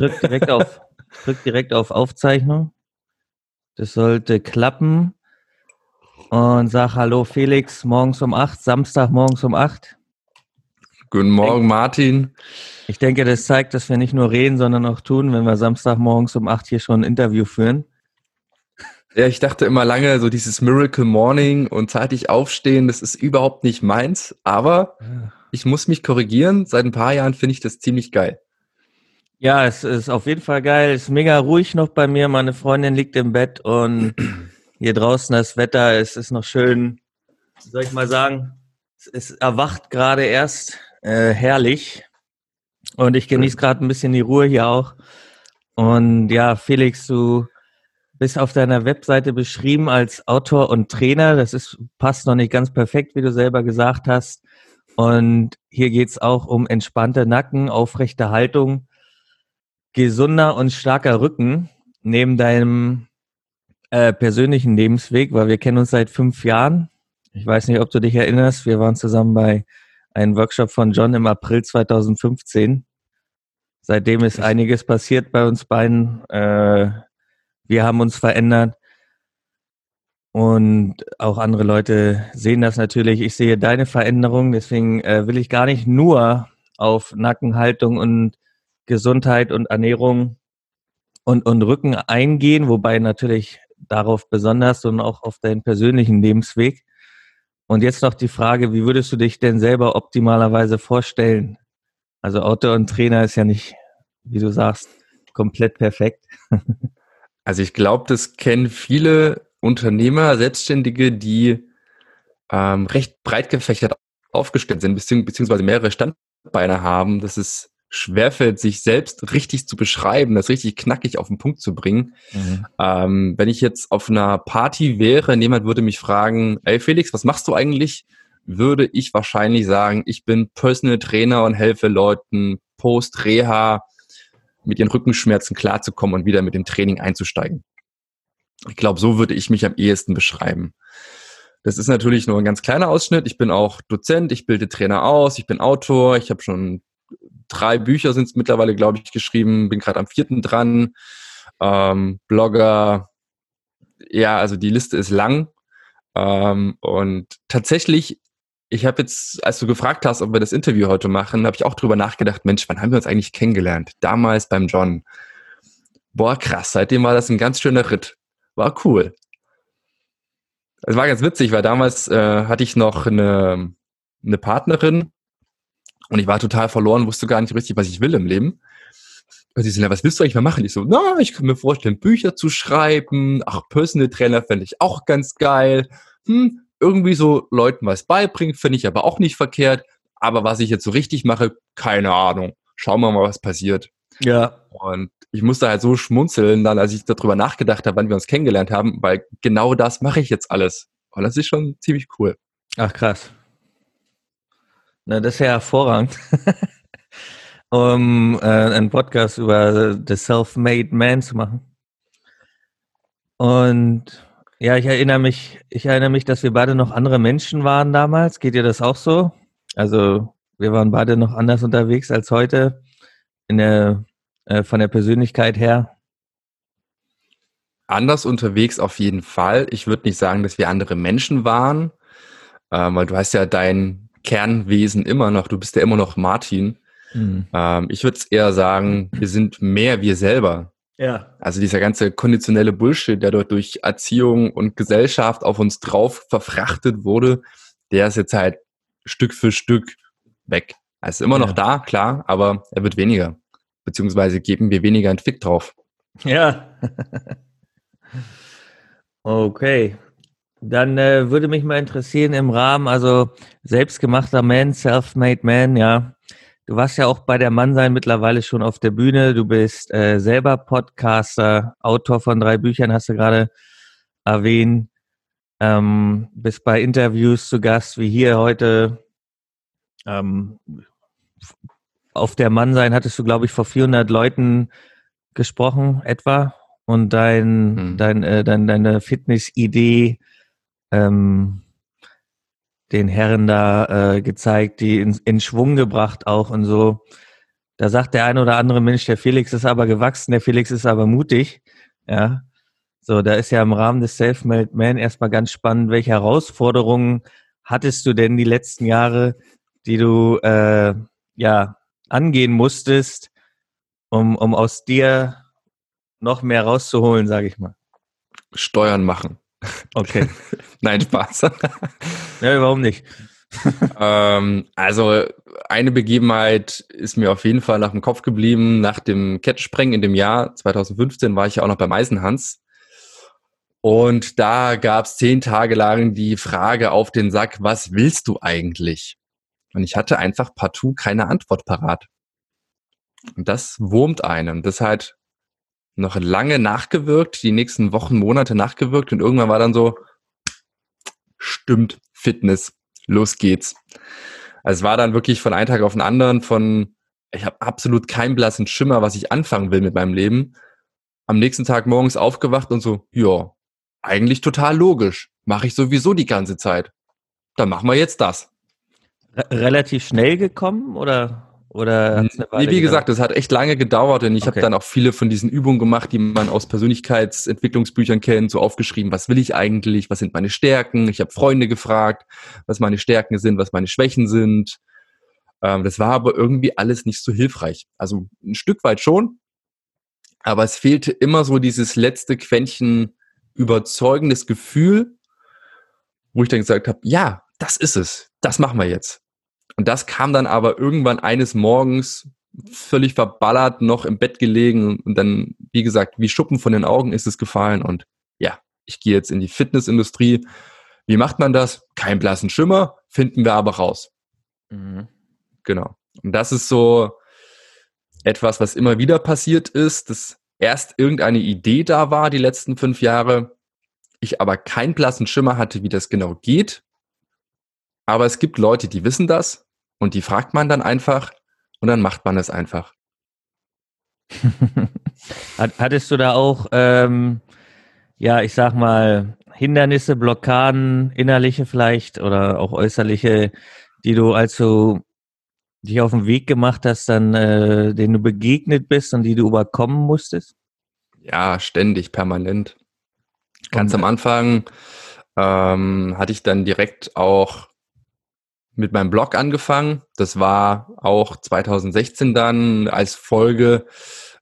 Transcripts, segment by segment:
drück direkt auf, drück direkt auf Aufzeichnung. Das sollte klappen. Und sag Hallo Felix, morgens um acht, Samstag morgens um acht. Guten Morgen, Martin. Ich denke, das zeigt, dass wir nicht nur reden, sondern auch tun, wenn wir Samstagmorgens um acht hier schon ein Interview führen. Ja, ich dachte immer lange, so dieses Miracle Morning und zeitig aufstehen, das ist überhaupt nicht meins. Aber ich muss mich korrigieren. Seit ein paar Jahren finde ich das ziemlich geil. Ja, es ist auf jeden Fall geil. Es ist mega ruhig noch bei mir. Meine Freundin liegt im Bett und hier draußen das Wetter, es ist noch schön, soll ich mal sagen, es erwacht gerade erst. Äh, herrlich. Und ich genieße gerade ein bisschen die Ruhe hier auch. Und ja, Felix, du bist auf deiner Webseite beschrieben als Autor und Trainer. Das ist, passt noch nicht ganz perfekt, wie du selber gesagt hast. Und hier geht's auch um entspannte Nacken, aufrechte Haltung, gesunder und starker Rücken neben deinem äh, persönlichen Lebensweg, weil wir kennen uns seit fünf Jahren. Ich weiß nicht, ob du dich erinnerst. Wir waren zusammen bei einem Workshop von John im April 2015. Seitdem ist einiges passiert bei uns beiden. Äh, wir haben uns verändert. Und auch andere Leute sehen das natürlich. Ich sehe deine Veränderung, deswegen äh, will ich gar nicht nur auf Nackenhaltung und Gesundheit und Ernährung und, und Rücken eingehen, wobei natürlich darauf besonders und auch auf deinen persönlichen Lebensweg. Und jetzt noch die Frage, wie würdest du dich denn selber optimalerweise vorstellen? Also Autor und Trainer ist ja nicht, wie du sagst, komplett perfekt. Also ich glaube, das kennen viele Unternehmer, Selbstständige, die ähm, recht breit gefächert aufgestellt sind, beziehungsweise mehrere Standbeine haben. Das ist schwerfällt, sich selbst richtig zu beschreiben, das richtig knackig auf den Punkt zu bringen. Mhm. Ähm, wenn ich jetzt auf einer Party wäre, jemand würde mich fragen, ey Felix, was machst du eigentlich? Würde ich wahrscheinlich sagen, ich bin Personal Trainer und helfe Leuten post-Reha mit ihren Rückenschmerzen klarzukommen und wieder mit dem Training einzusteigen. Ich glaube, so würde ich mich am ehesten beschreiben. Das ist natürlich nur ein ganz kleiner Ausschnitt. Ich bin auch Dozent, ich bilde Trainer aus, ich bin Autor, ich habe schon drei Bücher sind es mittlerweile, glaube ich, geschrieben, bin gerade am vierten dran. Ähm, Blogger, ja, also die Liste ist lang. Ähm, und tatsächlich ich habe jetzt, als du gefragt hast, ob wir das Interview heute machen, habe ich auch drüber nachgedacht, Mensch, wann haben wir uns eigentlich kennengelernt? Damals beim John. Boah, krass, seitdem war das ein ganz schöner Ritt. War cool. Es war ganz witzig, weil damals äh, hatte ich noch eine, eine Partnerin und ich war total verloren, wusste gar nicht richtig, was ich will im Leben. Und sie sind, was willst du eigentlich mal machen? Ich so, na, ich kann mir vorstellen, Bücher zu schreiben. Ach, Personal Trainer fände ich auch ganz geil. Hm, irgendwie so Leuten was beibringen, finde ich aber auch nicht verkehrt. Aber was ich jetzt so richtig mache, keine Ahnung. Schauen wir mal, was passiert. Ja. Und ich musste halt so schmunzeln, dann, als ich darüber nachgedacht habe, wann wir uns kennengelernt haben, weil genau das mache ich jetzt alles. Und das ist schon ziemlich cool. Ach, krass. Na, das ist ja hervorragend. um äh, einen Podcast über The Self-Made Man zu machen. Und ja, ich erinnere mich, ich erinnere mich, dass wir beide noch andere Menschen waren damals. Geht dir das auch so? Also wir waren beide noch anders unterwegs als heute in der, äh, von der Persönlichkeit her. Anders unterwegs auf jeden Fall. Ich würde nicht sagen, dass wir andere Menschen waren, äh, weil du hast ja dein Kernwesen immer noch. Du bist ja immer noch Martin. Mhm. Ähm, ich würde eher sagen, wir sind mehr wir selber. Ja. Also dieser ganze konditionelle Bullshit, der dort durch Erziehung und Gesellschaft auf uns drauf verfrachtet wurde, der ist jetzt halt Stück für Stück weg. Er ist immer ja. noch da, klar, aber er wird weniger. Beziehungsweise geben wir weniger einen Fick drauf. Ja. okay. Dann äh, würde mich mal interessieren im Rahmen, also selbstgemachter Man, self-made Man, ja. Du warst ja auch bei der Mannsein mittlerweile schon auf der Bühne. Du bist äh, selber Podcaster, Autor von drei Büchern, hast du gerade erwähnt. Ähm, bist bei Interviews zu Gast, wie hier heute. Ähm, auf der Mannsein hattest du, glaube ich, vor 400 Leuten gesprochen, etwa. Und dein, hm. dein, äh, dein, deine Fitness-Idee ähm, den Herren da äh, gezeigt, die in, in Schwung gebracht auch und so. Da sagt der eine oder andere Mensch, der Felix ist aber gewachsen, der Felix ist aber mutig. Ja. So, da ist ja im Rahmen des Self-Made Man erstmal ganz spannend, welche Herausforderungen hattest du denn die letzten Jahre, die du äh, ja angehen musstest, um, um aus dir noch mehr rauszuholen, sage ich mal? Steuern machen. Okay. Nein, Spaß. ja, warum nicht? ähm, also eine Begebenheit ist mir auf jeden Fall nach dem Kopf geblieben. Nach dem Kettensprengen in dem Jahr 2015 war ich ja auch noch beim Eisenhans. Und da gab es zehn Tage lang die Frage auf den Sack, was willst du eigentlich? Und ich hatte einfach partout keine Antwort parat. Und das wurmt einem. Das hat noch lange nachgewirkt, die nächsten Wochen, Monate nachgewirkt und irgendwann war dann so, stimmt, Fitness, los geht's. Also es war dann wirklich von einem Tag auf den anderen von, ich habe absolut keinen blassen Schimmer, was ich anfangen will mit meinem Leben. Am nächsten Tag morgens aufgewacht und so, ja, eigentlich total logisch. Mache ich sowieso die ganze Zeit. Dann machen wir jetzt das. relativ schnell gekommen oder? Oder nee, wie gesagt, es hat echt lange gedauert und ich okay. habe dann auch viele von diesen Übungen gemacht, die man aus Persönlichkeitsentwicklungsbüchern kennt, so aufgeschrieben, was will ich eigentlich, was sind meine Stärken. Ich habe Freunde gefragt, was meine Stärken sind, was meine Schwächen sind. Ähm, das war aber irgendwie alles nicht so hilfreich. Also ein Stück weit schon, aber es fehlte immer so dieses letzte Quäntchen überzeugendes Gefühl, wo ich dann gesagt habe, ja, das ist es, das machen wir jetzt. Und das kam dann aber irgendwann eines Morgens völlig verballert noch im Bett gelegen und dann, wie gesagt, wie Schuppen von den Augen ist es gefallen und ja, ich gehe jetzt in die Fitnessindustrie. Wie macht man das? Kein blassen Schimmer, finden wir aber raus. Mhm. Genau. Und das ist so etwas, was immer wieder passiert ist, dass erst irgendeine Idee da war die letzten fünf Jahre, ich aber keinen blassen Schimmer hatte, wie das genau geht aber es gibt Leute, die wissen das und die fragt man dann einfach und dann macht man es einfach. Hattest du da auch, ähm, ja, ich sag mal, Hindernisse, Blockaden, innerliche vielleicht oder auch äußerliche, die du also dich auf den Weg gemacht hast, dann, äh, denen du begegnet bist und die du überkommen musstest? Ja, ständig, permanent. Ganz und, am Anfang ähm, hatte ich dann direkt auch mit meinem Blog angefangen. Das war auch 2016 dann als Folge,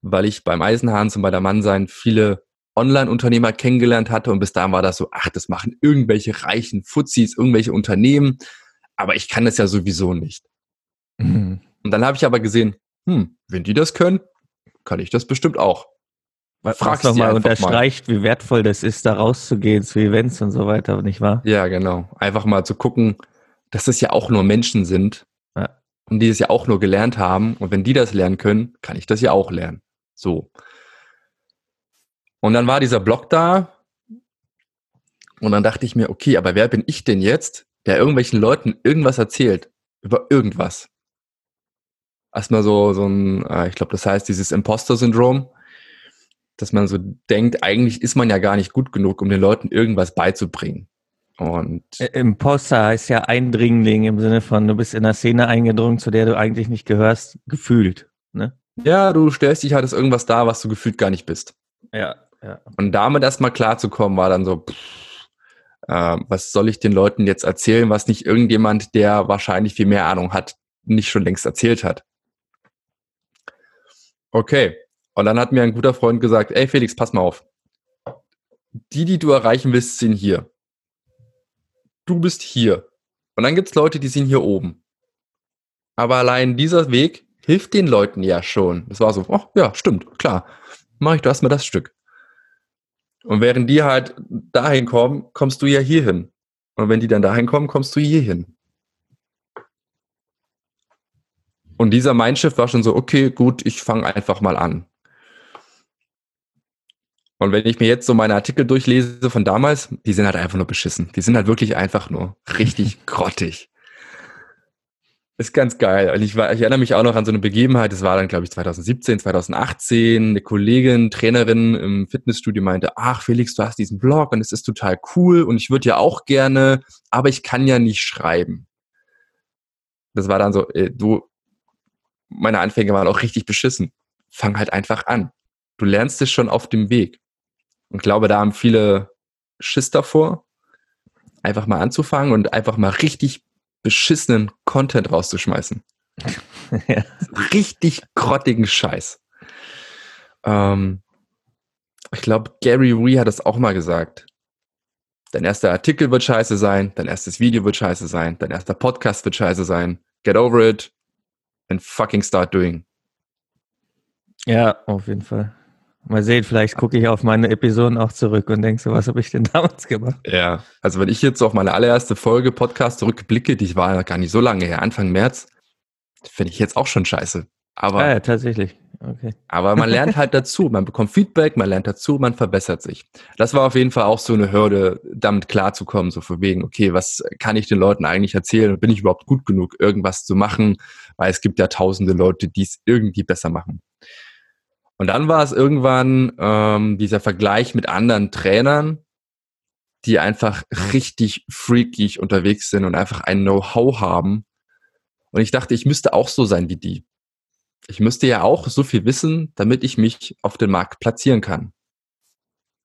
weil ich beim Eisenhahn und bei der Mannsein viele Online-Unternehmer kennengelernt hatte und bis dahin war das so, ach, das machen irgendwelche reichen Fuzis, irgendwelche Unternehmen, aber ich kann das ja sowieso nicht. Mhm. Und dann habe ich aber gesehen, hm, wenn die das können, kann ich das bestimmt auch. Frag doch mal unterstreicht, mal. wie wertvoll das ist, da rauszugehen zu Events und so weiter, nicht wahr? Ja, genau. Einfach mal zu gucken, dass es ja auch nur Menschen sind ja. und die es ja auch nur gelernt haben. Und wenn die das lernen können, kann ich das ja auch lernen. So. Und dann war dieser Blog da und dann dachte ich mir, okay, aber wer bin ich denn jetzt, der irgendwelchen Leuten irgendwas erzählt über irgendwas? Erstmal so, so ein, äh, ich glaube, das heißt dieses Imposter-Syndrom, dass man so denkt, eigentlich ist man ja gar nicht gut genug, um den Leuten irgendwas beizubringen. Und Imposter heißt ja Eindringling im Sinne von, du bist in einer Szene eingedrungen, zu der du eigentlich nicht gehörst, gefühlt. Ne? Ja, du stellst dich halt als irgendwas da, was du gefühlt gar nicht bist. Ja, ja. Und damit erstmal klarzukommen, war dann so, pff, äh, was soll ich den Leuten jetzt erzählen, was nicht irgendjemand, der wahrscheinlich viel mehr Ahnung hat, nicht schon längst erzählt hat. Okay. Und dann hat mir ein guter Freund gesagt, ey Felix, pass mal auf. Die, die du erreichen willst, sind hier du bist hier. Und dann gibt es Leute, die sind hier oben. Aber allein dieser Weg hilft den Leuten ja schon. Das war so, ach ja, stimmt, klar. Mach ich du mir das Stück. Und während die halt dahin kommen, kommst du ja hier hin. Und wenn die dann dahin kommen, kommst du hier hin. Und dieser Mindshift war schon so, okay, gut, ich fange einfach mal an. Und wenn ich mir jetzt so meine Artikel durchlese von damals, die sind halt einfach nur beschissen. Die sind halt wirklich einfach nur richtig grottig. Ist ganz geil. Und ich, war, ich erinnere mich auch noch an so eine Begebenheit, das war dann, glaube ich, 2017, 2018. Eine Kollegin, Trainerin im Fitnessstudio meinte, ach Felix, du hast diesen Blog und es ist total cool und ich würde ja auch gerne, aber ich kann ja nicht schreiben. Das war dann so, äh, du, meine Anfänge waren auch richtig beschissen. Fang halt einfach an. Du lernst es schon auf dem Weg. Und glaube, da haben viele Schiss davor, einfach mal anzufangen und einfach mal richtig beschissenen Content rauszuschmeißen. ja. Richtig grottigen Scheiß. Ähm, ich glaube, Gary Wee hat das auch mal gesagt. Dein erster Artikel wird scheiße sein, dein erstes Video wird scheiße sein, dein erster Podcast wird scheiße sein. Get over it and fucking start doing. Ja, auf jeden Fall. Mal sehen, vielleicht gucke ich auf meine Episoden auch zurück und denke so, was habe ich denn damals gemacht? Ja, also wenn ich jetzt auf meine allererste Folge Podcast zurückblicke, die war ja gar nicht so lange her, Anfang März, finde ich jetzt auch schon scheiße. Aber, ah, ja, tatsächlich. Okay. aber man lernt halt dazu, man bekommt Feedback, man lernt dazu, man verbessert sich. Das war auf jeden Fall auch so eine Hürde, damit klarzukommen, so von wegen, okay, was kann ich den Leuten eigentlich erzählen und bin ich überhaupt gut genug, irgendwas zu machen, weil es gibt ja tausende Leute, die es irgendwie besser machen. Und dann war es irgendwann ähm, dieser Vergleich mit anderen Trainern, die einfach richtig freakig unterwegs sind und einfach ein Know-how haben. Und ich dachte, ich müsste auch so sein wie die. Ich müsste ja auch so viel wissen, damit ich mich auf den Markt platzieren kann.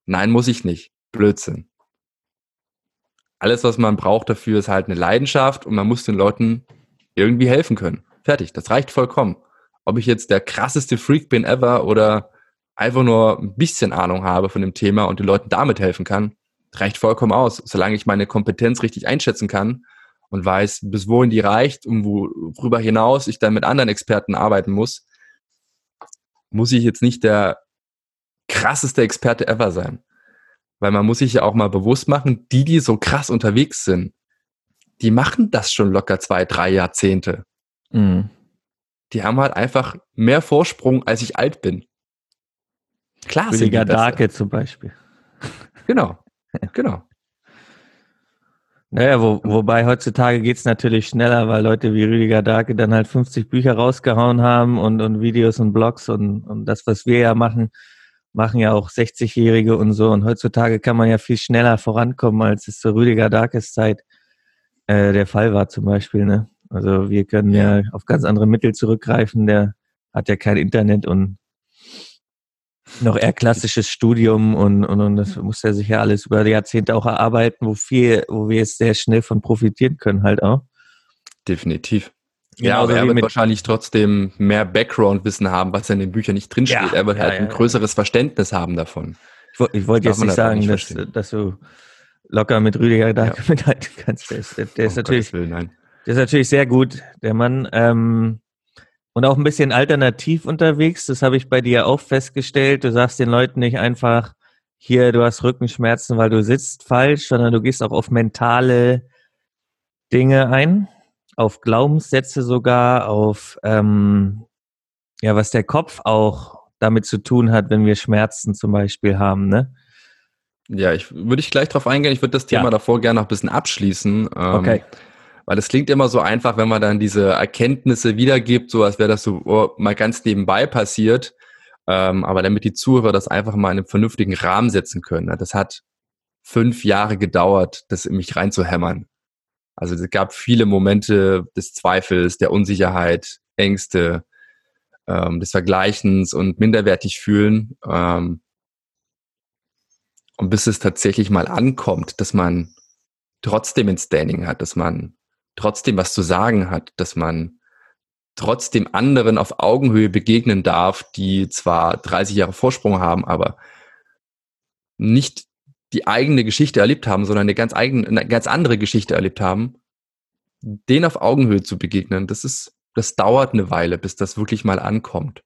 Nein, muss ich nicht. Blödsinn. Alles, was man braucht dafür, ist halt eine Leidenschaft und man muss den Leuten irgendwie helfen können. Fertig, das reicht vollkommen ob ich jetzt der krasseste Freak bin ever oder einfach nur ein bisschen Ahnung habe von dem Thema und den Leuten damit helfen kann, reicht vollkommen aus. Solange ich meine Kompetenz richtig einschätzen kann und weiß, bis wohin die reicht und worüber hinaus ich dann mit anderen Experten arbeiten muss, muss ich jetzt nicht der krasseste Experte ever sein. Weil man muss sich ja auch mal bewusst machen, die, die so krass unterwegs sind, die machen das schon locker zwei, drei Jahrzehnte. Mhm die haben halt einfach mehr Vorsprung, als ich alt bin. Klar Rüdiger Darke zum Beispiel. Genau, genau. Naja, wo, wobei heutzutage geht's natürlich schneller, weil Leute wie Rüdiger Darke dann halt 50 Bücher rausgehauen haben und, und Videos und Blogs und, und das, was wir ja machen, machen ja auch 60-Jährige und so. Und heutzutage kann man ja viel schneller vorankommen, als es zur Rüdiger Darkes Zeit äh, der Fall war zum Beispiel. Ne? Also wir können ja. ja auf ganz andere Mittel zurückgreifen. Der hat ja kein Internet und noch eher klassisches Studium und, und, und das muss er sich ja alles über die Jahrzehnte auch erarbeiten, wo viel, wo wir jetzt sehr schnell von profitieren können halt auch. Definitiv. Ja, aber er wird wahrscheinlich trotzdem mehr Background-Wissen haben, was in den Büchern nicht drinsteht. Ja, er wird ja, halt ein größeres Verständnis haben davon. Ich, wollte jetzt nicht sagen, nicht dass, dass du locker mit Rüdiger da mithalten kannst. Der ist, der ist natürlich, Willen, der ist natürlich sehr gut, der Mann. Ähm, und auch ein bisschen alternativ unterwegs. Das habe ich bei dir auch festgestellt. Du sagst den Leuten nicht einfach, hier, du hast Rückenschmerzen, weil du sitzt falsch, sondern du gehst auch auf mentale Dinge ein, auf Glaubenssätze sogar, auf ähm, ja, was der Kopf auch damit zu tun hat, wenn wir Schmerzen zum Beispiel haben, ne? Ja, ich würde ich gleich drauf eingehen. Ich würde das Thema ja. davor gerne noch ein bisschen abschließen. Ähm, okay. Weil es klingt immer so einfach, wenn man dann diese Erkenntnisse wiedergibt, so als wäre das so oh, mal ganz nebenbei passiert. Ähm, aber damit die Zuhörer das einfach mal in einem vernünftigen Rahmen setzen können. Ne? Das hat fünf Jahre gedauert, das in mich reinzuhämmern. Also es gab viele Momente des Zweifels, der Unsicherheit, Ängste, ähm, des Vergleichens und minderwertig fühlen. Ähm, und bis es tatsächlich mal ankommt, dass man trotzdem ein Standing hat, dass man trotzdem was zu sagen hat, dass man trotzdem anderen auf Augenhöhe begegnen darf, die zwar 30 Jahre Vorsprung haben, aber nicht die eigene Geschichte erlebt haben, sondern eine ganz eigene, eine ganz andere Geschichte erlebt haben, denen auf Augenhöhe zu begegnen, das ist, das dauert eine Weile, bis das wirklich mal ankommt.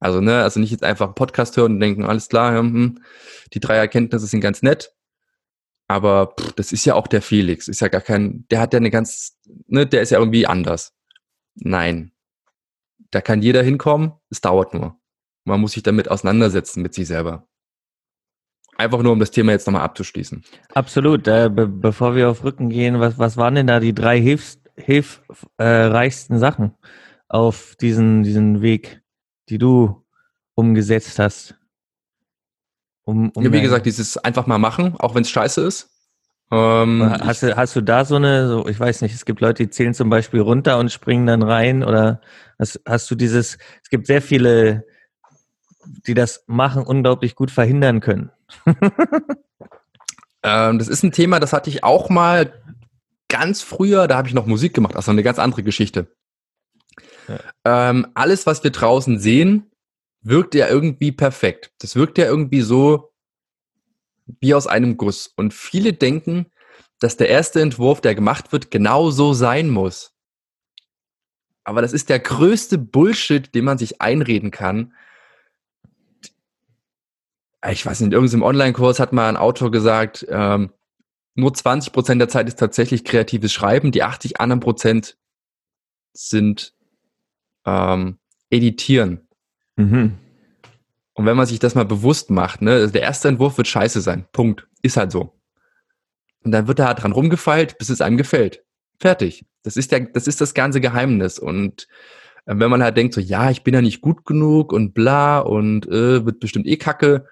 Also, ne, also nicht jetzt einfach einen Podcast hören und denken, alles klar, hm, die drei Erkenntnisse sind ganz nett, aber pff, das ist ja auch der Felix, ist ja gar kein, der hat ja eine ganz, ne, der ist ja irgendwie anders. Nein. Da kann jeder hinkommen, es dauert nur. Man muss sich damit auseinandersetzen mit sich selber. Einfach nur, um das Thema jetzt nochmal abzuschließen. Absolut. Äh, be bevor wir auf Rücken gehen, was, was waren denn da die drei hilfs hilfreichsten äh, Sachen auf diesen, diesen Weg, die du umgesetzt hast? Um, um ja, wie gesagt, dieses einfach mal machen, auch wenn es scheiße ist. Ähm, hast, du, hast du da so eine, so, ich weiß nicht, es gibt Leute, die zählen zum Beispiel runter und springen dann rein oder hast, hast du dieses, es gibt sehr viele, die das machen, unglaublich gut verhindern können. ähm, das ist ein Thema, das hatte ich auch mal ganz früher, da habe ich noch Musik gemacht, also eine ganz andere Geschichte. Ja. Ähm, alles, was wir draußen sehen, wirkt ja irgendwie perfekt. Das wirkt ja irgendwie so, wie aus einem Guss. Und viele denken, dass der erste Entwurf, der gemacht wird, genau so sein muss. Aber das ist der größte Bullshit, den man sich einreden kann. Ich weiß nicht, in irgendeinem Online-Kurs hat mal ein Autor gesagt, ähm, nur 20 Prozent der Zeit ist tatsächlich kreatives Schreiben, die 80 anderen Prozent sind ähm, Editieren. Mhm. Und wenn man sich das mal bewusst macht, ne, also der erste Entwurf wird scheiße sein. Punkt. Ist halt so. Und dann wird da dran rumgefeilt, bis es einem gefällt. Fertig. Das ist der, das ist das ganze Geheimnis. Und äh, wenn man halt denkt, so, ja, ich bin ja nicht gut genug und bla und äh, wird bestimmt eh kacke.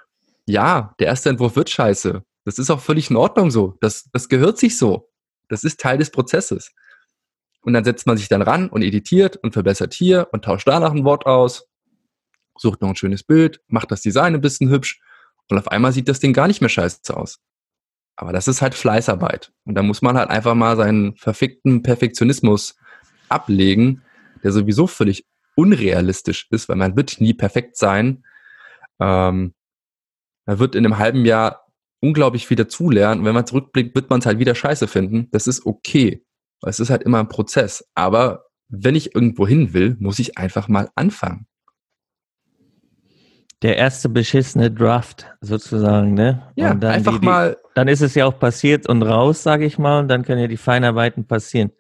Ja, der erste Entwurf wird scheiße. Das ist auch völlig in Ordnung so. Das, das gehört sich so. Das ist Teil des Prozesses. Und dann setzt man sich dann ran und editiert und verbessert hier und tauscht da noch ein Wort aus sucht noch ein schönes Bild, macht das Design ein bisschen hübsch und auf einmal sieht das Ding gar nicht mehr scheiße aus. Aber das ist halt Fleißarbeit. Und da muss man halt einfach mal seinen verfickten Perfektionismus ablegen, der sowieso völlig unrealistisch ist, weil man wird nie perfekt sein. Ähm, man wird in einem halben Jahr unglaublich viel dazulernen. Und wenn man zurückblickt, wird man es halt wieder scheiße finden. Das ist okay. Es ist halt immer ein Prozess. Aber wenn ich irgendwo hin will, muss ich einfach mal anfangen der erste beschissene Draft sozusagen, ne? Ja, einfach die, die, mal. Dann ist es ja auch passiert und raus, sage ich mal, und dann können ja die Feinarbeiten passieren.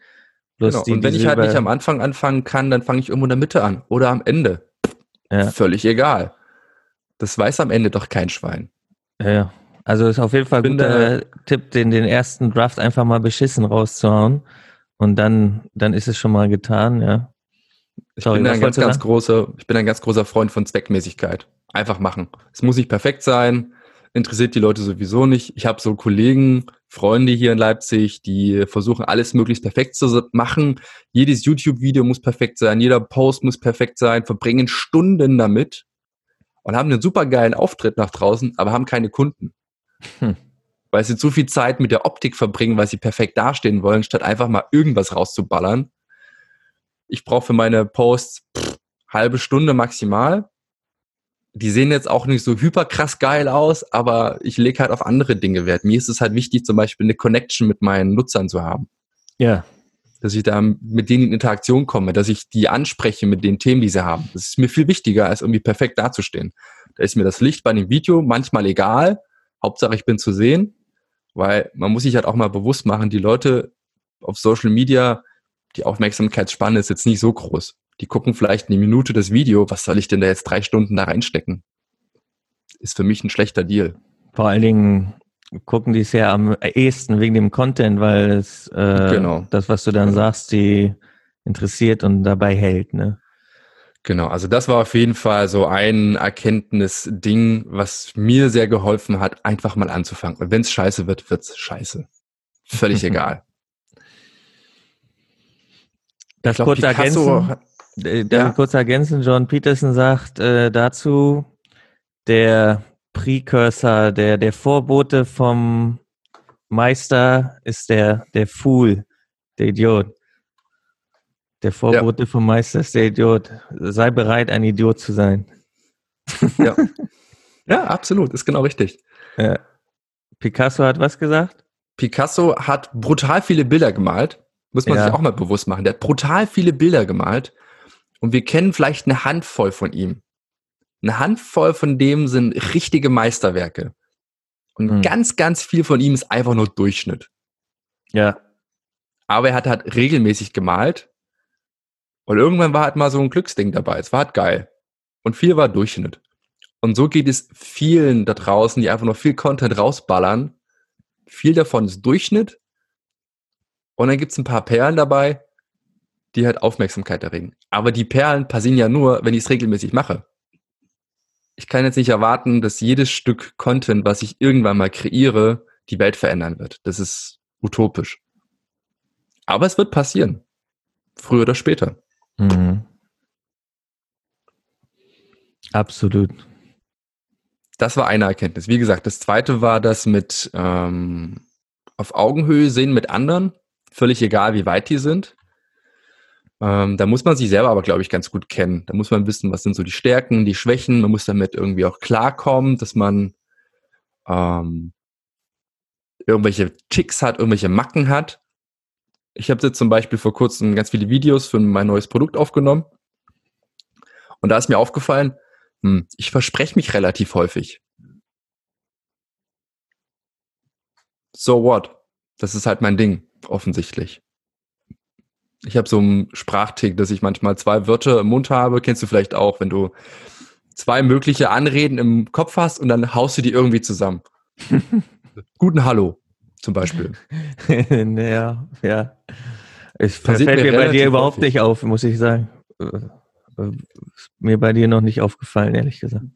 Bloß genau. die, und wenn ich halt nicht am Anfang anfangen kann, dann fange ich irgendwo in der Mitte an oder am Ende. Ja. Völlig egal. Das weiß am Ende doch kein Schwein. Ja, also ist auf jeden Fall ein guter Tipp, den, den ersten Draft einfach mal beschissen rauszuhauen. Und dann, dann ist es schon mal getan, ja. Ich Sorry, bin ein ganz, ganz großer, ich bin ein ganz großer Freund von Zweckmäßigkeit. Einfach machen. Es muss nicht perfekt sein, interessiert die Leute sowieso nicht. Ich habe so Kollegen, Freunde hier in Leipzig, die versuchen, alles möglichst perfekt zu machen. Jedes YouTube-Video muss perfekt sein, jeder Post muss perfekt sein, verbringen Stunden damit und haben einen supergeilen Auftritt nach draußen, aber haben keine Kunden. Hm. Weil sie zu viel Zeit mit der Optik verbringen, weil sie perfekt dastehen wollen, statt einfach mal irgendwas rauszuballern. Ich brauche für meine Posts pff, halbe Stunde maximal die sehen jetzt auch nicht so hyperkrass geil aus, aber ich lege halt auf andere Dinge Wert. Mir ist es halt wichtig, zum Beispiel eine Connection mit meinen Nutzern zu haben. Ja. Dass ich da mit denen in Interaktion komme, dass ich die anspreche mit den Themen, die sie haben. Das ist mir viel wichtiger, als irgendwie perfekt dazustehen. Da ist mir das Licht bei dem Video manchmal egal. Hauptsache, ich bin zu sehen, weil man muss sich halt auch mal bewusst machen, die Leute auf Social Media, die Aufmerksamkeitsspanne ist jetzt nicht so groß. Die gucken vielleicht eine Minute das Video. Was soll ich denn da jetzt drei Stunden da reinstecken? Ist für mich ein schlechter Deal. Vor allen Dingen gucken die es ja am ehesten wegen dem Content, weil es äh, genau. das, was du dann genau. sagst, die interessiert und dabei hält, ne? Genau, also das war auf jeden Fall so ein Erkenntnis-Ding, was mir sehr geholfen hat, einfach mal anzufangen. Und wenn es scheiße wird, wird's scheiße. Völlig egal. Glaub, kurz Picasso ergänzen. Äh, darf ja. kurz ergänzen, John Peterson sagt äh, dazu, der Precursor, der, der Vorbote vom Meister ist der, der Fool, der Idiot. Der Vorbote ja. vom Meister ist der Idiot. Sei bereit, ein Idiot zu sein. Ja, ja absolut, ist genau richtig. Ja. Picasso hat was gesagt? Picasso hat brutal viele Bilder gemalt. Muss man ja. sich auch mal bewusst machen. Der hat brutal viele Bilder gemalt. Und wir kennen vielleicht eine Handvoll von ihm. Eine Handvoll von dem sind richtige Meisterwerke. Und mhm. ganz, ganz viel von ihm ist einfach nur Durchschnitt. Ja. Aber er hat halt regelmäßig gemalt. Und irgendwann war halt mal so ein Glücksding dabei. Es war halt geil. Und viel war Durchschnitt. Und so geht es vielen da draußen, die einfach noch viel Content rausballern. Viel davon ist Durchschnitt. Und dann gibt es ein paar Perlen dabei, die halt Aufmerksamkeit erregen. Aber die Perlen passieren ja nur, wenn ich es regelmäßig mache. Ich kann jetzt nicht erwarten, dass jedes Stück Content, was ich irgendwann mal kreiere, die Welt verändern wird. Das ist utopisch. Aber es wird passieren. Früher oder später. Mhm. Absolut. Das war eine Erkenntnis. Wie gesagt, das zweite war das mit ähm, auf Augenhöhe sehen mit anderen, völlig egal, wie weit die sind. Ähm, da muss man sich selber aber, glaube ich, ganz gut kennen. Da muss man wissen, was sind so die Stärken, die Schwächen. Man muss damit irgendwie auch klarkommen, dass man ähm, irgendwelche Ticks hat, irgendwelche Macken hat. Ich habe jetzt zum Beispiel vor kurzem ganz viele Videos für mein neues Produkt aufgenommen. Und da ist mir aufgefallen, hm, ich verspreche mich relativ häufig. So what? Das ist halt mein Ding, offensichtlich. Ich habe so einen Sprachtick, dass ich manchmal zwei Wörter im Mund habe. Kennst du vielleicht auch, wenn du zwei mögliche Anreden im Kopf hast und dann haust du die irgendwie zusammen. Guten Hallo zum Beispiel. naja, ja. Es fällt mir, mir bei dir überhaupt häufig. nicht auf, muss ich sagen. Äh, äh, mir bei dir noch nicht aufgefallen, ehrlich gesagt.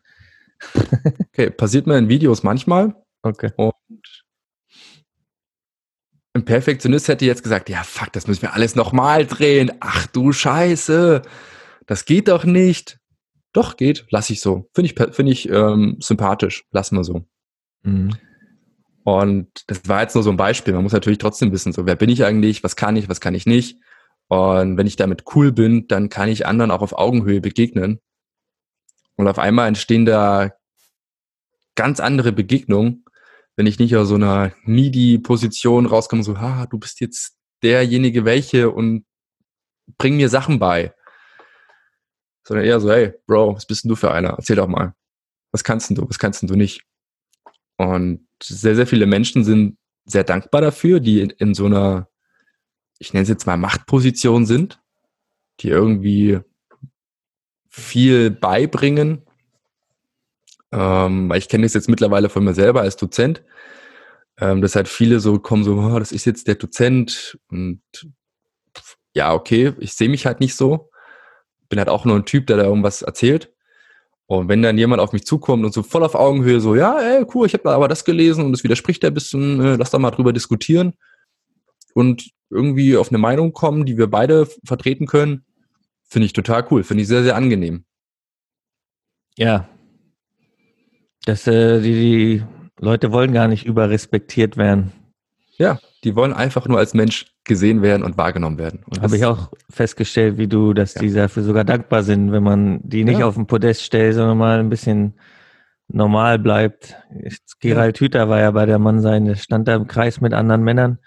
okay, passiert mir in Videos manchmal. Okay. Und ein Perfektionist hätte jetzt gesagt, ja, fuck, das müssen wir alles nochmal drehen. Ach du Scheiße, das geht doch nicht. Doch, geht, lass ich so. Finde ich, finde ich ähm, sympathisch, lass mal so. Mhm. Und das war jetzt nur so ein Beispiel. Man muss natürlich trotzdem wissen, so, wer bin ich eigentlich, was kann ich, was kann ich nicht. Und wenn ich damit cool bin, dann kann ich anderen auch auf Augenhöhe begegnen. Und auf einmal entstehen da ganz andere Begegnungen, wenn ich nicht aus so einer needy-Position rauskomme, so, ha, du bist jetzt derjenige welche und bring mir Sachen bei. Sondern eher so, hey, Bro, was bist denn du für einer? Erzähl doch mal. Was kannst denn du, was kannst denn du nicht? Und sehr, sehr viele Menschen sind sehr dankbar dafür, die in, in so einer, ich nenne es jetzt mal Machtposition sind, die irgendwie viel beibringen, ähm, weil ich kenne das jetzt mittlerweile von mir selber als Dozent, ähm, dass halt viele so kommen, so, oh, das ist jetzt der Dozent und ja, okay, ich sehe mich halt nicht so. Bin halt auch nur ein Typ, der da irgendwas erzählt. Und wenn dann jemand auf mich zukommt und so voll auf Augenhöhe so, ja, ey, cool, ich habe da aber das gelesen und es widerspricht ein bisschen, äh, lass da mal drüber diskutieren und irgendwie auf eine Meinung kommen, die wir beide vertreten können, finde ich total cool, finde ich sehr, sehr angenehm. Ja, dass äh, die, die Leute wollen gar nicht überrespektiert werden. Ja, die wollen einfach nur als Mensch gesehen werden und wahrgenommen werden. Habe ich auch festgestellt, wie du, dass ja. die dafür sogar dankbar sind, wenn man die nicht ja. auf den Podest stellt, sondern mal ein bisschen normal bleibt. Gerald ja. Hüther war ja bei der Mann sein, der stand da im Kreis mit anderen Männern.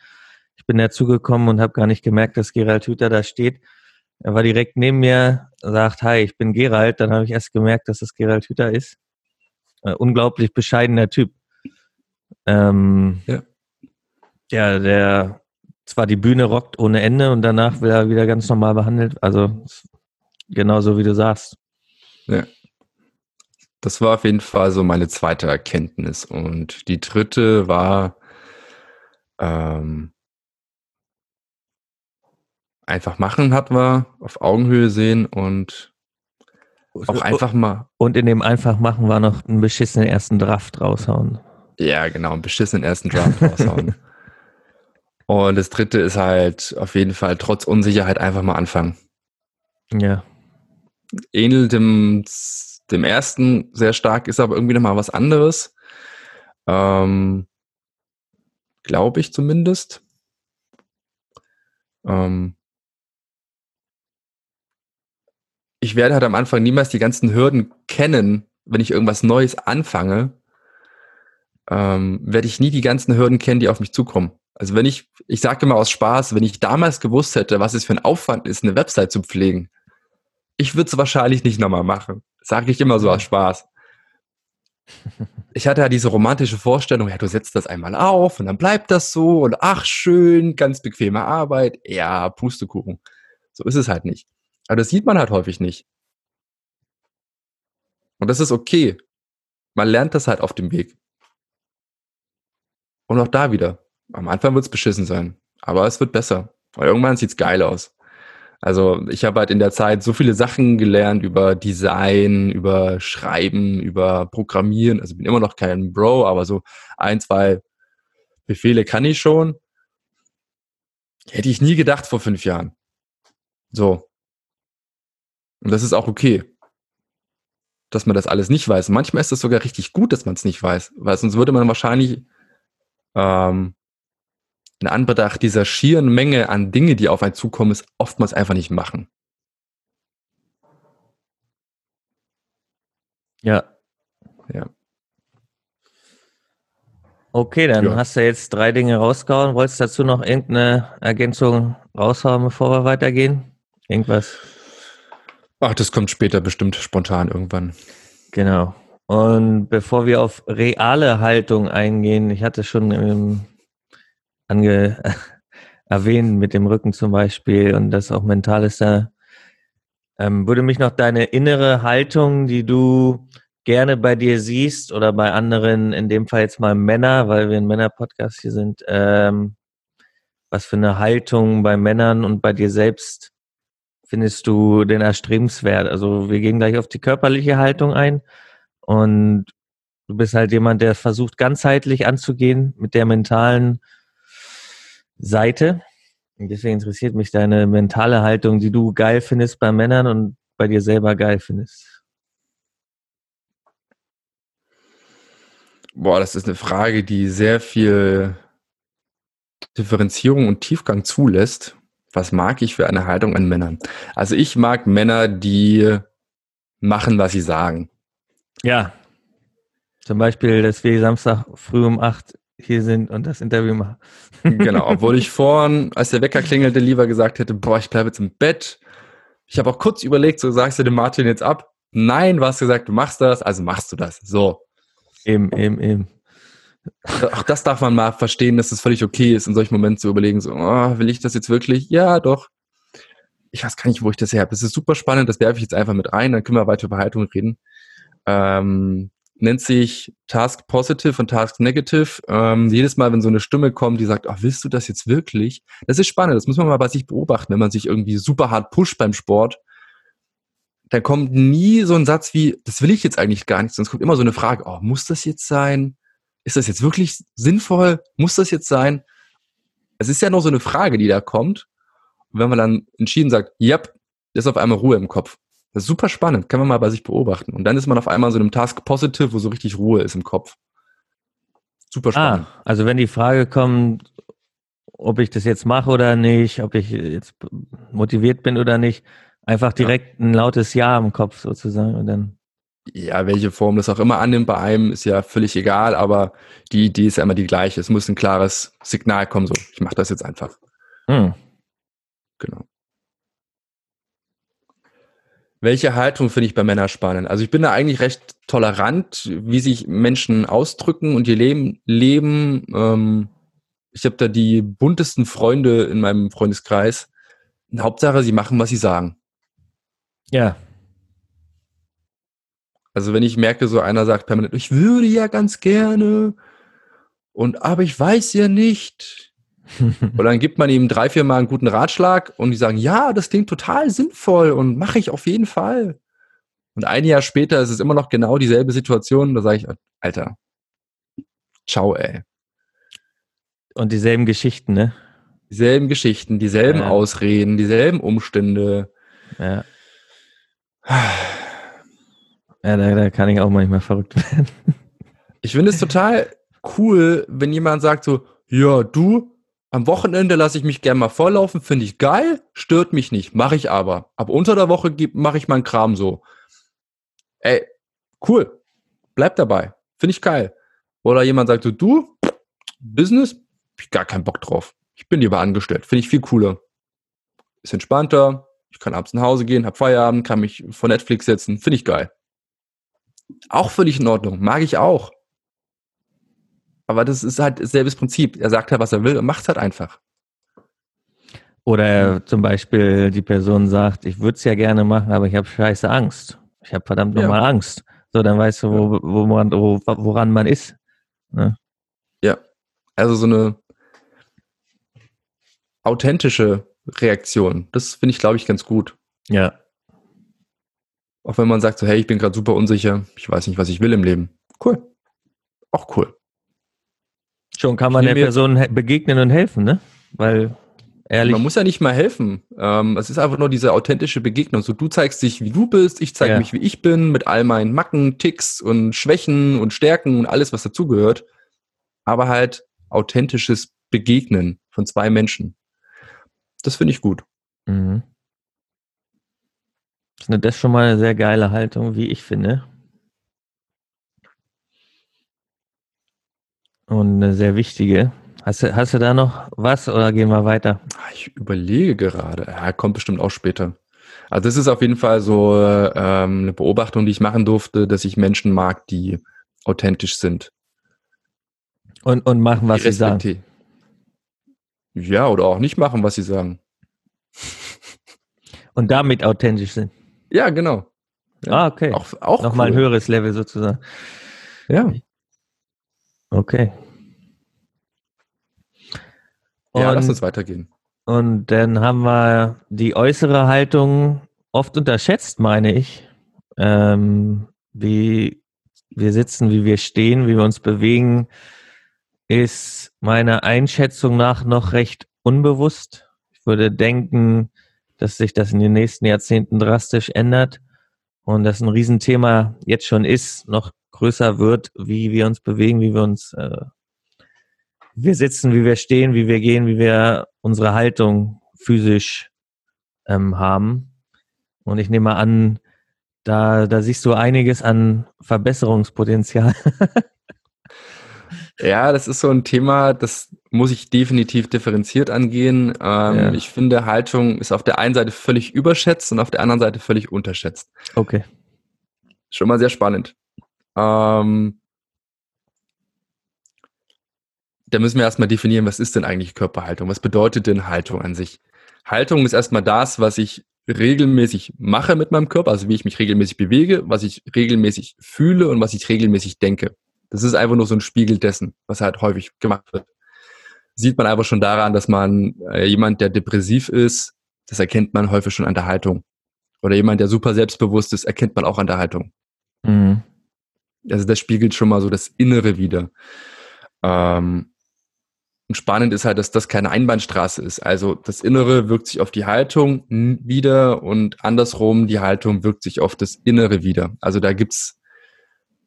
Ich bin dazugekommen und habe gar nicht gemerkt, dass Gerald Hüther da steht. Er war direkt neben mir, sagt, hi, ich bin Gerald. Dann habe ich erst gemerkt, dass das Gerald Hüther ist äh, unglaublich bescheidener Typ. Ähm, ja. ja, der zwar die Bühne rockt ohne Ende und danach wird er wieder ganz normal behandelt. Also genauso wie du sagst. Ja. Das war auf jeden Fall so meine zweite Erkenntnis. Und die dritte war ähm, einfach machen hat wir, auf Augenhöhe sehen und auch einfach mal. Und in dem einfach machen war noch einen beschissenen ersten Draft raushauen. Ja, genau, einen beschissenen ersten Draft raushauen. Und das dritte ist halt auf jeden Fall trotz Unsicherheit einfach mal anfangen. Ja. Ähnelt dem, dem ersten sehr stark, ist aber irgendwie nochmal was anderes. Ähm, Glaube ich zumindest. Ähm, ich werde halt am Anfang niemals die ganzen Hürden kennen, wenn ich irgendwas Neues anfange, ähm, werde ich nie die ganzen Hürden kennen, die auf mich zukommen. Also wenn ich, ich sage immer aus Spaß, wenn ich damals gewusst hätte, was es für ein Aufwand ist, eine Website zu pflegen, ich würde es wahrscheinlich nicht nochmal machen. Sage ich immer so aus Spaß. Ich hatte ja diese romantische Vorstellung, ja, du setzt das einmal auf und dann bleibt das so und ach schön, ganz bequeme Arbeit. Ja, Pustekuchen. So ist es halt nicht. Aber das sieht man halt häufig nicht. Und das ist okay. Man lernt das halt auf dem Weg. Und auch da wieder. Am Anfang wird es beschissen sein. Aber es wird besser. Weil irgendwann sieht es geil aus. Also ich habe halt in der Zeit so viele Sachen gelernt über Design, über Schreiben, über Programmieren. Also bin immer noch kein Bro, aber so ein, zwei Befehle kann ich schon. Hätte ich nie gedacht vor fünf Jahren. So. Und das ist auch okay, dass man das alles nicht weiß. Manchmal ist es sogar richtig gut, dass man es nicht weiß, weil sonst würde man wahrscheinlich ähm, in Anbetracht dieser schieren Menge an Dinge, die auf einen zukommen, es oftmals einfach nicht machen. Ja. Ja. Okay, dann Ja. hast du jetzt drei Dinge rausgehauen. Wolltest du dazu noch irgendeine Ergänzung raushauen, bevor wir weitergehen? Irgendwas? Ach, das kommt später bestimmt spontan irgendwann. Genau. Und bevor wir auf reale Haltung eingehen, ich hatte schon ähm, ange erwähnt mit dem Rücken zum Beispiel und das auch mental ist da, ähm, würde mich noch deine innere Haltung, die du gerne bei dir siehst oder bei anderen, in dem Fall jetzt mal Männer, weil wir ein Männer-Podcast hier sind, ähm, was für eine Haltung bei Männern und bei dir selbst findest du denn erstrebenswert? Also wir gehen gleich auf die körperliche Haltung ein und du bist halt jemand, der versucht ganzheitlich anzugehen mit der mentalen Seite. Und deswegen interessiert mich deine mentale Haltung, die du geil findest bei Männern und bei dir selber geil findest. Boah, das ist eine Frage, die sehr viel Differenzierung und Tiefgang zulässt. Was mag ich für eine Haltung an Männern? Also ich mag Männer, die machen, was sie sagen. Ja. Zum Beispiel, dass wir Samstag früh um acht hier sind und das Interview machen. Genau, obwohl ich vorhin, als der Wecker klingelte, lieber gesagt hätte, boah, ich bleibe jetzt im Bett. Ich habe auch kurz überlegt, so sagst du dem Martin jetzt ab? Nein, du hast gesagt, du machst das, also machst du das. So. Eben, eben, eben. Auch das darf man mal verstehen, dass es völlig okay ist, in solchen Momenten zu überlegen, so, oh, will ich das jetzt wirklich? Ja, doch. Ich weiß gar nicht, wo ich das her habe. Das ist super spannend, das werfe ich jetzt einfach mit rein, dann können wir weiter über Haltung reden. Ähm, nennt sich Task Positive und Task Negative. Ähm, jedes Mal, wenn so eine Stimme kommt, die sagt, ach, willst du das jetzt wirklich? Das ist spannend, das muss man mal bei sich beobachten, wenn man sich irgendwie super hart pusht beim Sport. Dann kommt nie so ein Satz wie, das will ich jetzt eigentlich gar nicht, sonst kommt immer so eine Frage, oh, muss das jetzt sein? Ist das jetzt wirklich sinnvoll? Muss das jetzt sein? Es ist ja noch so eine Frage, die da kommt. Und wenn man dann entschieden sagt, yep, ist auf einmal Ruhe im Kopf. Das ist super spannend, kann man mal bei sich beobachten. Und dann ist man auf einmal so einem Task Positive, wo so richtig Ruhe ist im Kopf. Super spannend. Ah, also wenn die Frage kommt, ob ich das jetzt mache oder nicht, ob ich jetzt motiviert bin oder nicht, einfach direkt ein lautes Ja im Kopf sozusagen und dann. Ja, welche Form das auch immer annimmt bei einem, ist ja völlig egal, aber die Idee ist ja immer die gleiche. Es muss ein klares Signal kommen, so, ich mache das jetzt einfach. Hm. Genau. Welche Haltung finde ich bei Männern spannend? Also ich bin da eigentlich recht tolerant, wie sich Menschen ausdrücken und ihr Leben leben. Ähm, ich habe da die buntesten Freunde in meinem Freundeskreis. Und Hauptsache, sie machen, was sie sagen. Ja. Also wenn ich merke, so einer sagt permanent, ich würde ja ganz gerne und aber ich weiß ja nicht. Und dann gibt man ihm drei, vier Mal einen guten Ratschlag und die sagen, ja, das klingt total sinnvoll und mache ich auf jeden Fall. Und ein Jahr später ist es immer noch genau dieselbe Situation. Da sage ich, Alter, ciao, ey. Und dieselben Geschichten, ne? Dieselben Geschichten, dieselben Ja. Ausreden, dieselben Umstände. Ja. Ja, da, da kann ich auch manchmal verrückt werden. Ich finde es total cool, wenn jemand sagt so, ja, du, am Wochenende lasse ich mich gern mal volllaufen, finde ich geil, stört mich nicht, mache ich aber. Aber unter der Woche mache ich meinen Kram so. Ey, cool, bleib dabei, finde ich geil. Oder jemand sagt so, du, Business, hab ich gar keinen Bock drauf. Ich bin lieber angestellt, finde ich viel cooler. Ist entspannter, ich kann abends nach Hause gehen, hab Feierabend, kann mich vor Netflix setzen, finde ich geil. Auch völlig in Ordnung, mag ich auch. Aber das ist halt selbes Prinzip. Er sagt halt, was er will und macht halt einfach. Oder zum Beispiel die Person sagt, ich würde es ja gerne machen, aber ich habe scheiße Angst. Ich habe verdammt Ja. nochmal Angst. So, dann weißt du, wo, wo man, wo, woran man ist. Ne? Also so eine authentische Reaktion. Das finde ich, glaube ich, ganz gut. Ja. Auch wenn man sagt so, hey, ich bin gerade super unsicher, ich weiß nicht, was ich will im Leben. Cool. Auch cool. Schon kann man der Person begegnen und helfen, ne? Weil Ehrlich? Man muss ja nicht mal helfen. Ähm, es ist einfach nur diese authentische Begegnung. So, du zeigst dich, wie du bist, ich zeige ja. mich, wie ich bin, mit all meinen Macken, Ticks und Schwächen und Stärken und alles, was dazugehört. Aber halt authentisches Begegnen von zwei Menschen. Das finde ich gut. Mhm. Das ist schon mal eine sehr geile Haltung, wie ich finde. Und eine sehr wichtige. Hast du, hast du da noch was oder gehen wir weiter? Ah, ich überlege gerade. Ja, kommt bestimmt auch später. Also das ist auf jeden Fall so ähm, eine Beobachtung, die ich machen durfte, dass ich Menschen mag, die authentisch sind. Und, und machen, was sie sagen. Ja, oder auch nicht machen, was sie sagen. Und damit authentisch sind. Ja, genau. Ja. Ah, okay. Auch, auch Nochmal cool. ein höheres Level sozusagen. Ja. Okay. Und, ja, lass uns weitergehen. Und dann haben wir die äußere Haltung oft unterschätzt, meine ich. Ähm, wie wir sitzen, wie wir stehen, wie wir uns bewegen, ist meiner Einschätzung nach noch recht unbewusst. Ich würde denken, dass sich das in den nächsten Jahrzehnten drastisch ändert und das ein Riesenthema jetzt schon ist, noch größer wird, wie wir uns bewegen, wie wir uns äh, wir sitzen, wie wir stehen, wie wir gehen, wie wir unsere Haltung physisch ähm, haben. Und ich nehme an, da, da siehst du einiges an Verbesserungspotenzial. ja, das ist so ein Thema, das muss ich definitiv differenziert angehen. Ähm, ja. Ich finde, Haltung ist auf der einen Seite völlig überschätzt und auf der anderen Seite völlig unterschätzt. Okay. Schon mal sehr spannend. Ähm, da müssen wir erstmal definieren, was ist denn eigentlich Körperhaltung? Was bedeutet denn Haltung an sich? Haltung ist erstmal das, was ich regelmäßig mache mit meinem Körper, also wie ich mich regelmäßig bewege, was ich regelmäßig fühle und was ich regelmäßig denke. Das ist einfach nur so ein Spiegel dessen, was halt häufig gemacht wird. Sieht man einfach schon daran, dass man äh, jemand, der depressiv ist, das erkennt man häufig schon an der Haltung. Oder jemand, der super selbstbewusst ist, erkennt man auch an der Haltung. Mhm. Also das spiegelt schon mal so das Innere wieder. Ähm, und spannend ist halt, dass das keine Einbahnstraße ist. Also das Innere wirkt sich auf die Haltung wieder und andersrum, die Haltung wirkt sich auf das Innere wieder. Also da gibt's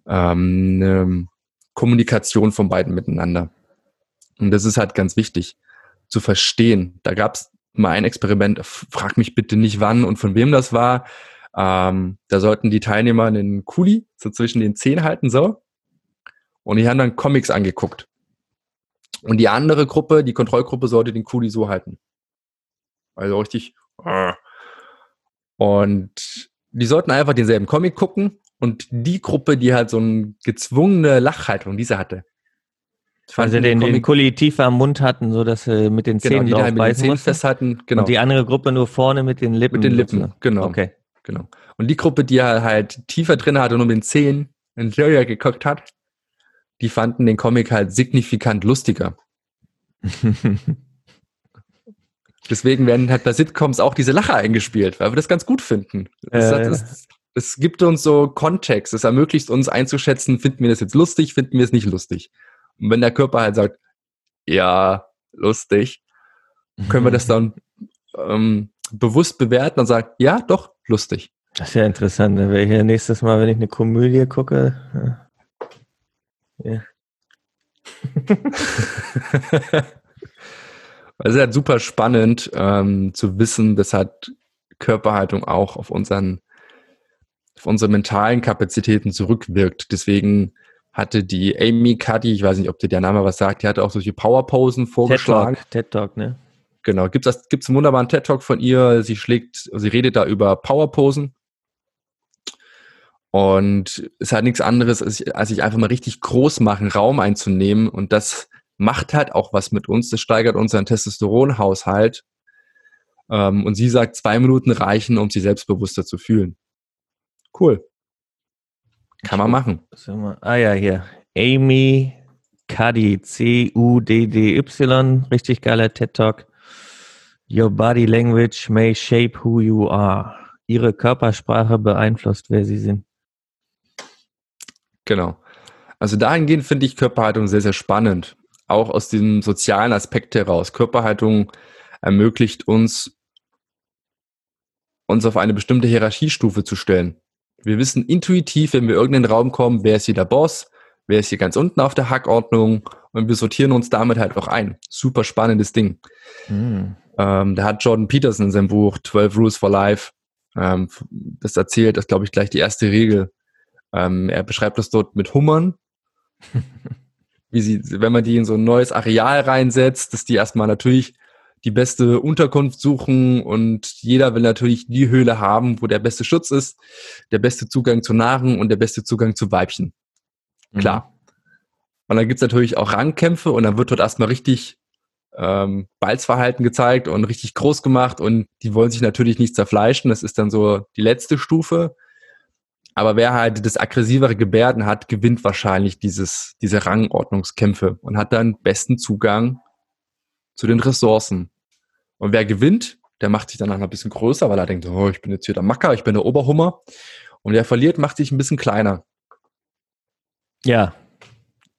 ähm, eine Kommunikation von beiden miteinander. Und das ist halt ganz wichtig zu verstehen. Da gab's mal ein Experiment, frag mich bitte nicht wann und von wem das war. Ähm, da sollten die Teilnehmer einen Kuli so zwischen den Zehen halten, so. Und die haben dann Comics angeguckt. Und die andere Gruppe, die Kontrollgruppe, sollte den Kuli so halten. Also richtig. Und die sollten einfach denselben Comic gucken und die Gruppe, die halt so eine gezwungene Lachhaltung, diese hatte. Also den, den Kuli tiefer am Mund hatten, so dass sie mit den Zähnen genau, halt mit den Zähnen festhalten, genau. Und die andere Gruppe nur vorne mit den Lippen. Mit den Lippen, genau. Okay. Genau. Und die Gruppe, die halt tiefer drin hatte und mit den Zähnen in Serie geguckt hat, die fanden den Comic halt signifikant lustiger. Deswegen werden halt bei Sitcoms auch diese Lacher eingespielt, weil wir das ganz gut finden. Es äh. gibt uns so Kontext, es ermöglicht uns einzuschätzen, finden wir das jetzt lustig, finden wir es nicht lustig. Und wenn der Körper halt sagt, ja, lustig, können wir das dann ähm, bewusst bewerten und sagen, ja, doch, lustig. Das ist ja interessant. Dann wäre ich ja nächstes Mal, wenn ich eine Komödie gucke, ja. Es ist halt super spannend ähm, zu wissen, dass halt Körperhaltung auch auf unseren auf unsere mentalen Kapazitäten zurückwirkt. Deswegen hatte die Amy Cuddy, ich weiß nicht, ob dir der Name was sagt, die hatte auch solche Powerposen vorgeschlagen. TED Talk, TED Talk ne? Genau, gibt es gibt's einen wunderbaren TED Talk von ihr. Sie schlägt, sie redet da über Powerposen und es hat nichts anderes, als, als sich einfach mal richtig groß machen, Raum einzunehmen. Und das macht halt auch was mit uns. Das steigert unseren Testosteronhaushalt. Ähm, und sie sagt, zwei Minuten reichen, um sich selbstbewusster zu fühlen. Cool. Kann man machen. Ah ja, hier. Amy Cuddy, C-U-D-D-Y. Richtig geiler TED Talk. Your body language may shape who you are. Ihre Körpersprache beeinflusst, wer sie sind. Genau. Also dahingehend finde ich Körperhaltung sehr, sehr spannend. auch aus dem sozialen Aspekt heraus. Körperhaltung ermöglicht uns, uns auf eine bestimmte Hierarchiestufe zu stellen. Wir wissen intuitiv, wenn wir irgendeinen Raum kommen, wer ist hier der Boss, wer ist hier ganz unten auf der Hackordnung und wir sortieren uns damit halt auch ein. Super spannendes Ding. Mhm. Ähm, da hat Jordan Peterson in seinem Buch 12 Rules for Life ähm, das erzählt, das glaube ich gleich die erste Regel. Ähm, er beschreibt das dort mit Hummern. wie sie, wenn man die in so ein neues Areal reinsetzt, dass die erstmal natürlich die beste Unterkunft suchen und jeder will natürlich die Höhle haben, wo der beste Schutz ist, der beste Zugang zu Nahrung und der beste Zugang zu Weibchen. Klar. Mhm. Und dann gibt's natürlich auch Rangkämpfe und dann wird dort erstmal richtig ähm, Balzverhalten gezeigt und richtig groß gemacht und die wollen sich natürlich nicht zerfleischen. Das ist dann so die letzte Stufe. Aber wer halt das aggressivere Gebärden hat, gewinnt wahrscheinlich dieses, diese Rangordnungskämpfe und hat dann besten Zugang zu den Ressourcen. Und wer gewinnt, der macht sich dann noch ein bisschen größer, weil er denkt, oh, ich bin jetzt hier der Macker, ich bin der Oberhummer. Und wer verliert, macht sich ein bisschen kleiner. Ja.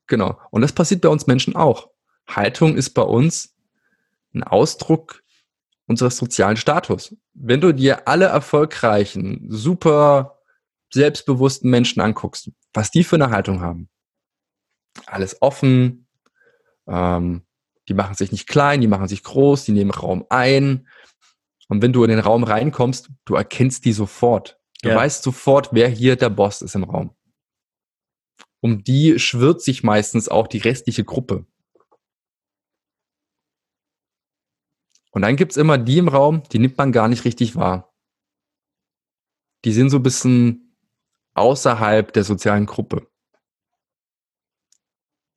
Genau. Und das passiert bei uns Menschen auch. Haltung ist bei uns ein Ausdruck unseres sozialen Status. Wenn du dir alle erfolgreichen, super selbstbewussten Menschen anguckst, was die für eine Haltung haben. Alles offen, ähm, die machen sich nicht klein, die machen sich groß, die nehmen Raum ein. Und wenn du in den Raum reinkommst, du erkennst die sofort. Du ja. weißt sofort, wer hier der Boss ist im Raum. Um die schwirrt sich meistens auch die restliche Gruppe. Und dann gibt's immer die im Raum, die nimmt man gar nicht richtig wahr. Die sind so ein bisschen außerhalb der sozialen Gruppe.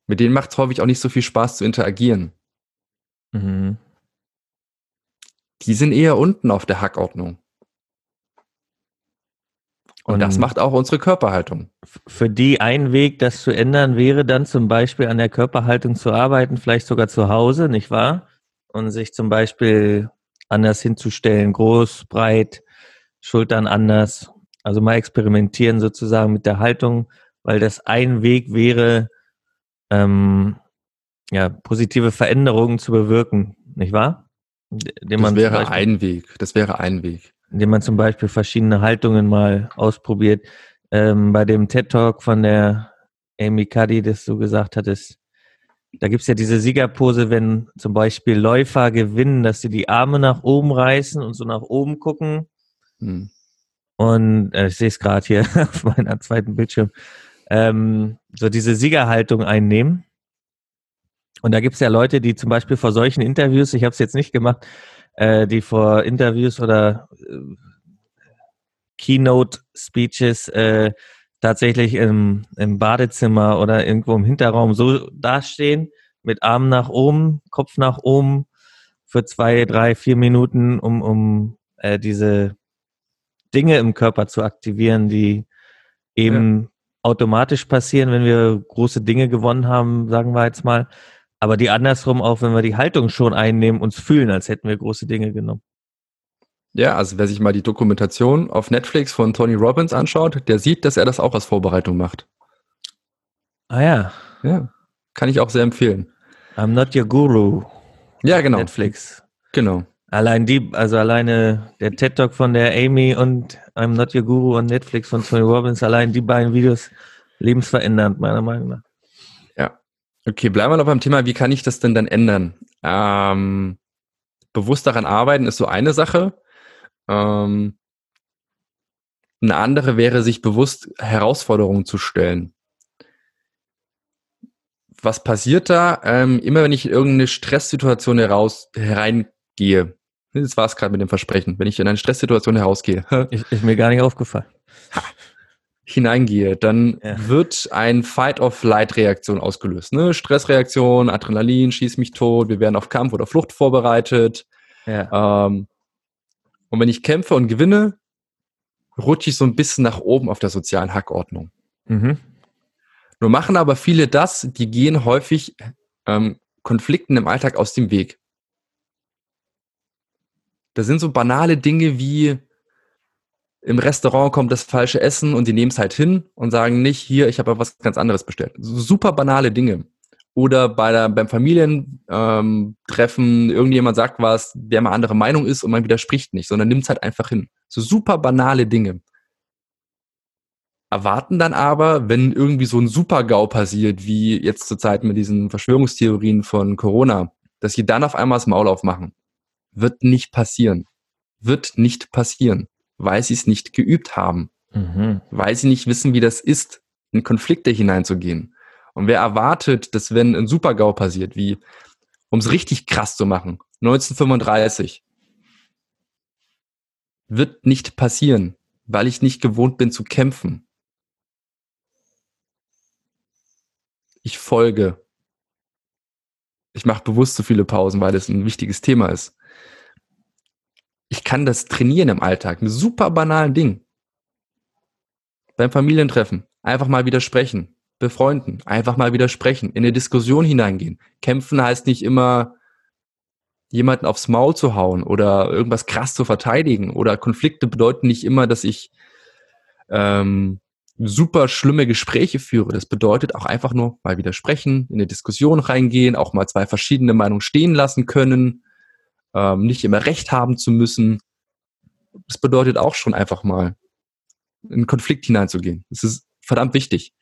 Mit denen macht es häufig auch nicht so viel Spaß zu interagieren. Mhm. Die sind eher unten auf der Hackordnung. Und, Und das macht auch unsere Körperhaltung. Für die ein Weg, das zu ändern, wäre dann zum Beispiel an der Körperhaltung zu arbeiten, vielleicht sogar zu Hause, nicht wahr? Und sich zum Beispiel anders hinzustellen, groß, breit, Schultern anders. Also mal experimentieren sozusagen mit der Haltung, weil das ein Weg wäre, ähm, ja, positive Veränderungen zu bewirken, nicht wahr? Indem das wäre Beispiel, ein Weg. Das wäre ein Weg. Indem man zum Beispiel verschiedene Haltungen mal ausprobiert. Ähm, bei dem TED Talk von der Amy Cuddy, das du gesagt hattest, da gibt's ja diese Siegerpose, wenn zum Beispiel Läufer gewinnen, dass sie die Arme nach oben reißen und so nach oben gucken. Hm. Und äh, ich sehe es gerade hier auf meiner zweiten Bildschirm. Ähm, so diese Siegerhaltung einnehmen. Und da gibt es ja Leute, die zum Beispiel vor solchen Interviews, ich habe es jetzt nicht gemacht, äh, die vor Interviews oder äh, Keynote-Speeches äh, tatsächlich im, im Badezimmer oder irgendwo im Hinterraum so dastehen, mit Armen nach oben, Kopf nach oben für zwei, drei, vier Minuten, um, um äh, diese Dinge im Körper zu aktivieren, die eben ja. automatisch passieren, wenn wir große Dinge gewonnen haben, sagen wir jetzt mal, aber die andersrum auch, wenn wir die Haltung schon einnehmen, uns fühlen, als hätten wir große Dinge genommen. Ja, also wer sich mal die Dokumentation auf Netflix von Tony Robbins anschaut, der sieht, dass er das auch als Vorbereitung macht. Ah ja. Ja, kann ich auch sehr empfehlen. I'm not your guru. Ja, genau. Netflix. Genau. Allein die, also alleine der TED Talk von der Amy und I'm not your guru und Netflix von Tony Robbins, allein die beiden Videos lebensverändernd, meiner Meinung nach. Okay, bleiben wir noch beim Thema, wie kann ich das denn dann ändern? Ähm, bewusst daran arbeiten ist so eine Sache. Ähm, eine andere wäre, sich bewusst Herausforderungen zu stellen. Was passiert da? Ähm, immer wenn ich in irgendeine Stresssituation heraus hereingehe, das war es gerade mit dem Versprechen, wenn ich in eine Stresssituation herausgehe. ist, ist mir gar nicht aufgefallen. Ha hineingehe, dann ja. wird ein Fight-of-Flight-Reaktion ausgelöst. Ne? Stressreaktion, Adrenalin, schieß mich tot, wir werden auf Kampf oder Flucht vorbereitet. Ja. Ähm, und wenn ich kämpfe und gewinne, rutsche ich so ein bisschen nach oben auf der sozialen Hackordnung. Mhm. Nur machen aber viele das, die gehen häufig ähm, Konflikten im Alltag aus dem Weg. Das sind so banale Dinge wie, im Restaurant kommt das falsche Essen und sie nehmen es halt hin und sagen nicht, hier, ich habe was ganz anderes bestellt. Super banale Dinge. oder bei der, beim Familientreffen ähm, irgendjemand sagt was, der mal andere Meinung ist und man widerspricht nicht, sondern nimmt es halt einfach hin. So super banale Dinge. Erwarten dann aber, wenn irgendwie so ein Super-GAU passiert, wie jetzt zur Zeit mit diesen Verschwörungstheorien von Corona, dass sie dann auf einmal das Maul aufmachen. Wird nicht passieren. Wird nicht passieren, weil sie es nicht geübt haben. Mhm. Weil sie nicht wissen, wie das ist, in Konflikte hineinzugehen. Und wer erwartet, dass wenn ein Super-GAU passiert, wie, um es richtig krass zu machen, 1935, wird nicht passieren, weil ich nicht gewohnt bin zu kämpfen. Ich folge. Ich mache bewusst so viele Pausen, weil das ein wichtiges Thema ist. Ich kann das trainieren im Alltag. Ein super banalen Ding. Beim Familientreffen. Einfach mal widersprechen befreunden, einfach mal widersprechen, in eine Diskussion hineingehen. Kämpfen heißt nicht immer, jemanden aufs Maul zu hauen oder irgendwas krass zu verteidigen oder Konflikte bedeuten nicht immer, dass ich ähm, super schlimme Gespräche führe. Das bedeutet auch einfach nur mal widersprechen, in eine Diskussion reingehen, auch mal zwei verschiedene Meinungen stehen lassen können, ähm, nicht immer recht haben zu müssen. Das bedeutet auch schon einfach mal in einen Konflikt hineinzugehen. Das ist verdammt wichtig.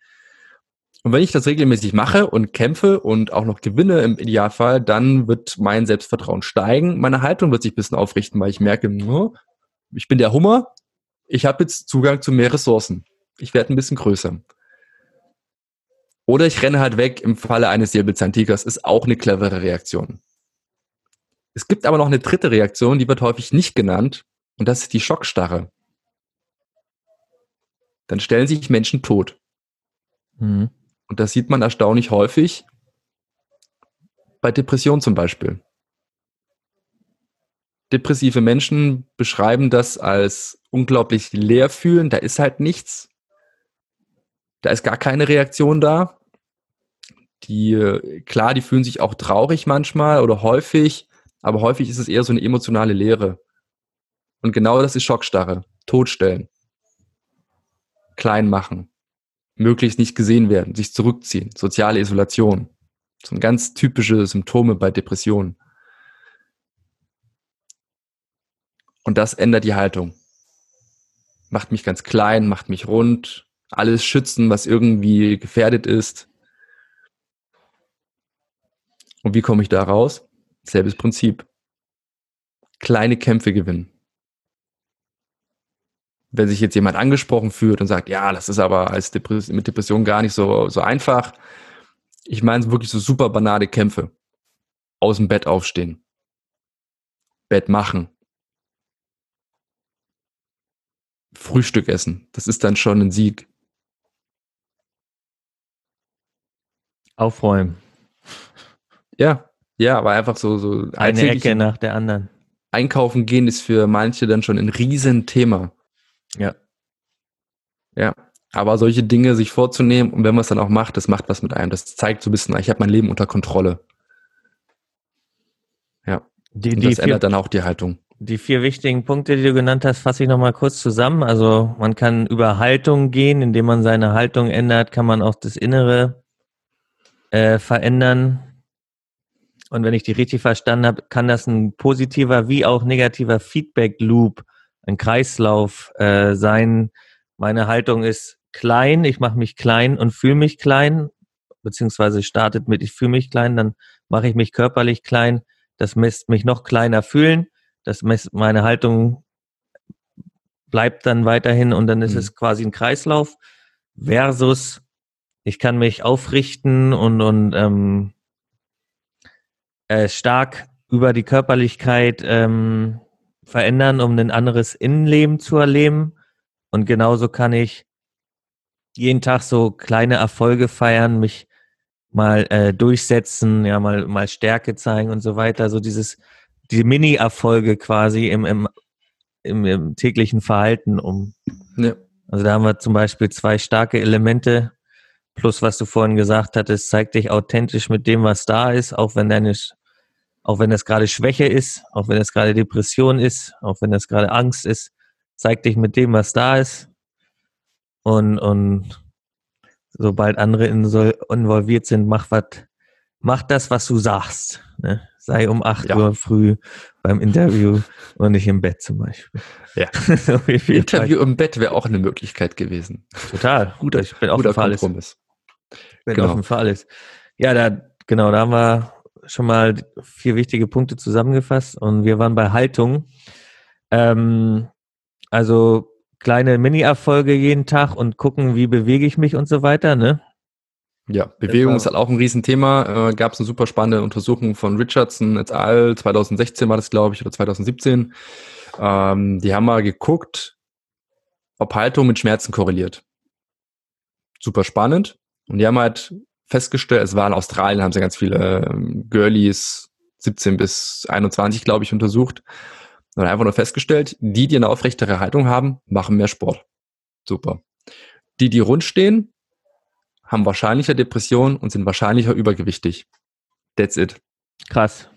Und wenn ich das regelmäßig mache und kämpfe und auch noch gewinne im Idealfall, dann wird mein Selbstvertrauen steigen. Meine Haltung wird sich ein bisschen aufrichten, weil ich merke, ich bin der Hummer, ich habe jetzt Zugang zu mehr Ressourcen. Ich werde ein bisschen größer. Oder ich renne halt weg im Falle eines Säbelzahntigers, ist auch eine clevere Reaktion. Es gibt aber noch eine dritte Reaktion, die wird häufig nicht genannt, und das ist die Schockstarre. Dann stellen sich Menschen tot. Mhm. Und das sieht man erstaunlich häufig bei Depressionen zum Beispiel. Depressive Menschen beschreiben das als unglaublich leer fühlen. Da ist halt nichts. Da ist gar keine Reaktion da. Die, klar, die fühlen sich auch traurig manchmal oder häufig, aber häufig ist es eher so eine emotionale Leere. Und genau das ist Schockstarre. Totstellen. Klein machen möglichst nicht gesehen werden, sich zurückziehen, soziale Isolation. Sind ganz typische Symptome bei Depressionen. Und das ändert die Haltung. Macht mich ganz klein, macht mich rund, alles schützen, was irgendwie gefährdet ist. Und wie komme ich da raus? Selbes Prinzip. Kleine Kämpfe gewinnen wenn sich jetzt jemand angesprochen fühlt und sagt, ja, das ist aber als Depres mit Depression gar nicht so, so einfach. Ich meine wirklich so super banale Kämpfe. Aus dem Bett aufstehen. Bett machen. Frühstück essen. Das ist dann schon ein Sieg. Aufräumen. Ja, ja, aber einfach so, so eine Ecke nach der anderen. Einkaufen gehen ist für manche dann schon ein Riesenthema. Ja. Ja. Aber solche Dinge sich vorzunehmen und wenn man es dann auch macht, das macht was mit einem. Das zeigt so ein bisschen, ich habe mein Leben unter Kontrolle. Ja. Die, und das vier, ändert dann auch die Haltung. Die vier wichtigen Punkte, die du genannt hast, fasse ich nochmal kurz zusammen. Also man kann über Haltung gehen, indem man seine Haltung ändert, kann man auch das Innere äh, verändern. Und wenn ich die richtig verstanden habe, kann das ein positiver wie auch negativer Feedback-Loop ein Kreislauf äh, sein. Meine Haltung ist klein, ich mache mich klein und fühle mich klein, beziehungsweise startet mit ich fühle mich klein, dann mache ich mich körperlich klein, das misst mich noch kleiner fühlen, das misst meine Haltung bleibt dann weiterhin und dann ist mhm. es quasi ein Kreislauf versus ich kann mich aufrichten und, und ähm, äh, stark über die Körperlichkeit ähm, verändern, um ein anderes Innenleben zu erleben. Und genauso kann ich jeden Tag so kleine Erfolge feiern, mich mal äh, durchsetzen, ja, mal, mal Stärke zeigen und so weiter. So dieses, die Mini-Erfolge quasi im, im, im, im, täglichen Verhalten um. Ja. Also da haben wir zum Beispiel zwei starke Elemente, plus was du vorhin gesagt hattest, zeig dich authentisch mit dem, was da ist, auch wenn deine auch wenn das gerade Schwäche ist, auch wenn das gerade Depression ist, auch wenn das gerade Angst ist, zeig dich mit dem, was da ist. Und, und sobald andere involviert sind, mach was mach das, was du sagst. Ne? Sei um 8 Ja. Uhr früh beim Interview und nicht im Bett zum Beispiel. Ja. So Interview im Bett wäre auch eine Möglichkeit gewesen. Total. Guter, ich bin offen guter für alles. Kompromiss. bin Genau. offen für alles. Ja, da, genau, da haben wir schon mal vier wichtige Punkte zusammengefasst und wir waren bei Haltung. Ähm, also kleine Mini-Erfolge jeden Tag und gucken, wie bewege ich mich und so weiter, ne? Ja, Bewegung ist halt auch ein Riesenthema. Äh, Gab es eine super spannende Untersuchung von Richardson et al. 2016 war das, glaube ich, oder 2017. Ähm, die haben mal geguckt, ob Haltung mit Schmerzen korreliert. Super spannend. Und die haben halt festgestellt, es war in Australien, haben sie ganz viele ähm, Girlies 17 bis 21, glaube ich, untersucht. Und einfach nur festgestellt, die, die eine aufrechtere Haltung haben, machen mehr Sport. Super. Die, die rund stehen, haben wahrscheinlicher Depressionen und sind wahrscheinlicher übergewichtig. That's it. Krass.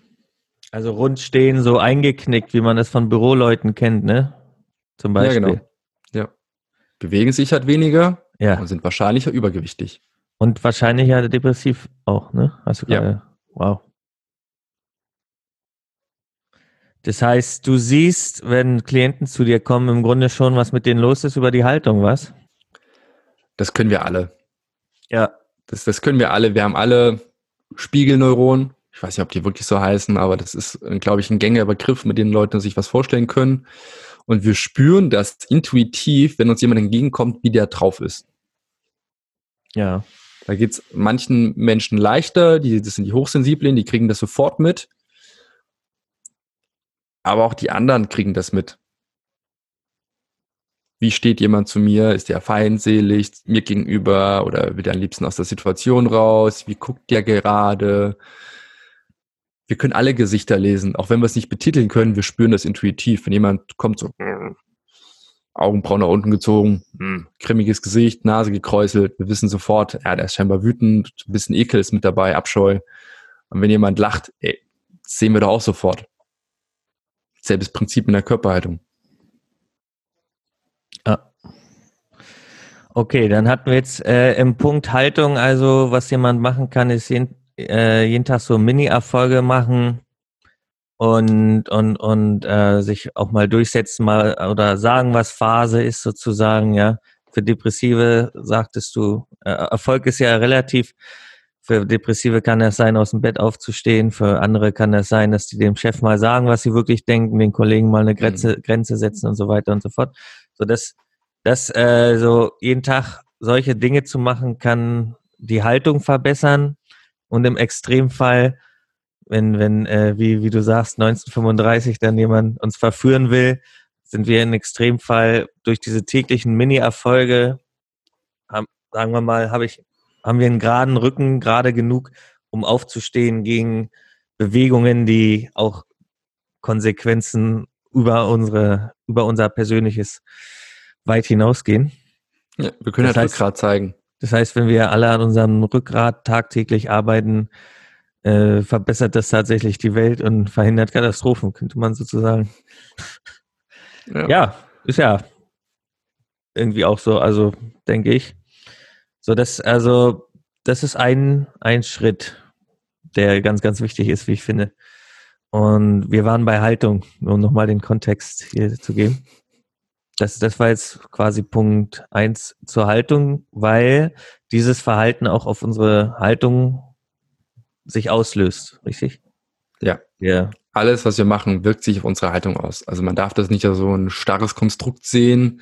Also rund stehen, so eingeknickt, wie man es von Büroleuten kennt, ne? Zum Beispiel. Ja, genau. Ja. Bewegen sich halt weniger Ja. und sind wahrscheinlicher übergewichtig. Und wahrscheinlich ja depressiv auch, ne? Hast du Ja. gerade. Wow. Das heißt, du siehst, wenn Klienten zu dir kommen, im Grunde schon, was mit denen los ist über die Haltung, was? Das können wir alle. Ja. Das, das können wir alle. Wir haben alle Spiegelneuronen. Ich weiß nicht, ob die wirklich so heißen, aber das ist, glaube ich, ein gängiger Begriff, mit dem Leute sich was vorstellen können. Und wir spüren das intuitiv, wenn uns jemand entgegenkommt, wie der drauf ist. Ja. Da geht's manchen Menschen leichter, die, das sind die Hochsensiblen, die kriegen das sofort mit. Aber auch die anderen kriegen das mit. Wie steht jemand zu mir? Ist der feindselig mir gegenüber oder will er am liebsten aus der Situation raus? Wie guckt der gerade? Wir können alle Gesichter lesen, auch wenn wir es nicht betiteln können, wir spüren das intuitiv. Wenn jemand kommt so, Augenbrauen nach unten gezogen, mm, grimmiges Gesicht, Nase gekräuselt, wir wissen sofort, ja, der ist scheinbar wütend, ein bisschen Ekel ist mit dabei, Abscheu. Und wenn jemand lacht, ey, sehen wir doch auch sofort. Selbes Prinzip in der Körperhaltung. Okay, dann hatten wir jetzt äh, im Punkt Haltung, also was jemand machen kann, ist jeden, äh, jeden Tag so Mini-Erfolge machen und und und äh, sich auch mal durchsetzen, mal oder sagen, was Phase ist sozusagen, ja. Für Depressive sagtest du, äh, Erfolg ist ja relativ. Für Depressive kann es sein, aus dem Bett aufzustehen. Für andere kann es sein, dass die dem Chef mal sagen, was sie wirklich denken, den Kollegen mal eine Grenze, Grenze setzen und so weiter und so fort. So das dass äh, so jeden Tag solche Dinge zu machen, kann die Haltung verbessern und im Extremfall, wenn, wenn, äh, wie, wie du sagst, 1935 dann jemand uns verführen will, sind wir im Extremfall durch diese täglichen Mini-Erfolge, haben, sagen wir mal, habe ich, haben wir einen geraden Rücken, gerade genug, um aufzustehen gegen Bewegungen, die auch Konsequenzen über unsere, über unser persönliches weit hinausgehen. Ja, wir können Das heißt- Rückgrat zeigen. Das heißt, wenn wir alle an unserem Rückgrat tagtäglich arbeiten, äh, verbessert das tatsächlich die Welt und verhindert Katastrophen, könnte man sozusagen. Ja. Ja, ist ja irgendwie auch so, also denke ich. So, das, also, das ist ein, ein Schritt, der ganz, ganz wichtig ist, wie ich finde. Und wir waren bei Haltung, um nochmal den Kontext hier zu geben. Das, das war jetzt quasi Punkt eins zur Haltung, weil dieses Verhalten auch auf unsere Haltung sich auslöst, richtig? Ja. Ja. Alles, was wir machen, wirkt sich auf unsere Haltung aus. Also man darf das nicht als so ein starres Konstrukt sehen.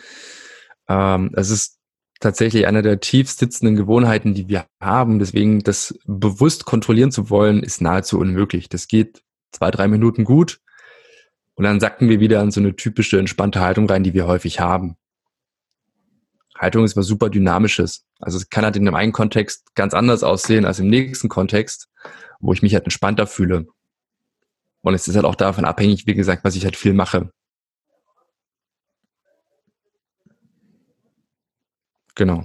Ähm, es ist tatsächlich eine der tief sitzenden Gewohnheiten, die wir haben. Deswegen das bewusst kontrollieren zu wollen, ist nahezu unmöglich. Das geht zwei, drei Minuten gut und dann sacken wir wieder in so eine typische entspannte Haltung rein, die wir häufig haben. Haltung ist was super Dynamisches. Also es kann halt in dem einen Kontext ganz anders aussehen als im nächsten Kontext, wo ich mich halt entspannter fühle. Und es ist halt auch davon abhängig, wie gesagt, was ich halt viel mache. Genau.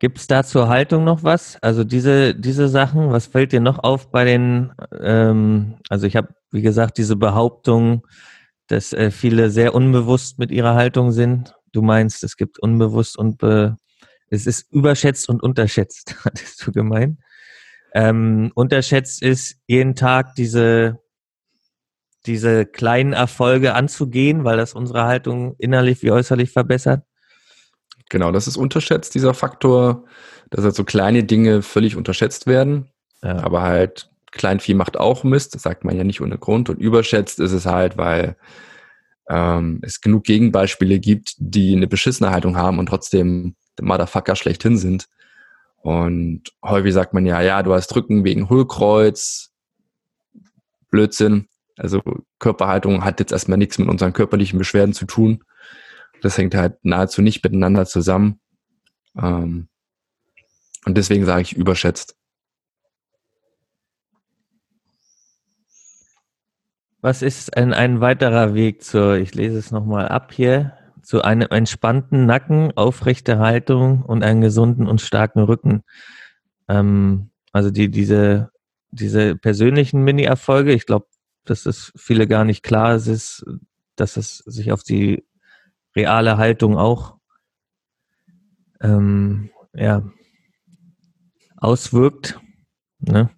Gibt es da zur Haltung noch was? Also diese, diese Sachen, was fällt dir noch auf bei den, ähm, also ich habe, wie gesagt, diese Behauptung, dass äh, viele sehr unbewusst mit ihrer Haltung sind. Du meinst, es gibt unbewusst und be, es ist überschätzt und unterschätzt, hattest du gemeint. Ähm, unterschätzt ist jeden Tag diese, diese kleinen Erfolge anzugehen, weil das unsere Haltung innerlich wie äußerlich verbessert. Genau, das ist unterschätzt, dieser Faktor, dass halt so kleine Dinge völlig unterschätzt werden. Ja. Aber halt Kleinvieh macht auch Mist, das sagt man ja nicht ohne Grund. Und überschätzt ist es halt, weil ähm, es genug Gegenbeispiele gibt, die eine beschissene Haltung haben und trotzdem Motherfucker schlechthin sind. Und häufig sagt man ja, ja, du hast Drücken wegen Hohlkreuz, Blödsinn. Also Körperhaltung hat jetzt erstmal nichts mit unseren körperlichen Beschwerden zu tun. Das hängt halt nahezu nicht miteinander zusammen. Ähm, und deswegen sage ich überschätzt. Was ist ein, ein weiterer Weg zur, ich lese es nochmal ab hier, zu einem entspannten Nacken, aufrechte Haltung und einen gesunden und starken Rücken? Ähm, also die, diese, diese persönlichen Mini-Erfolge, ich glaube, dass es viele gar nicht klar ist, dass es sich auf die reale Haltung auch ähm, ja, auswirkt. Ne?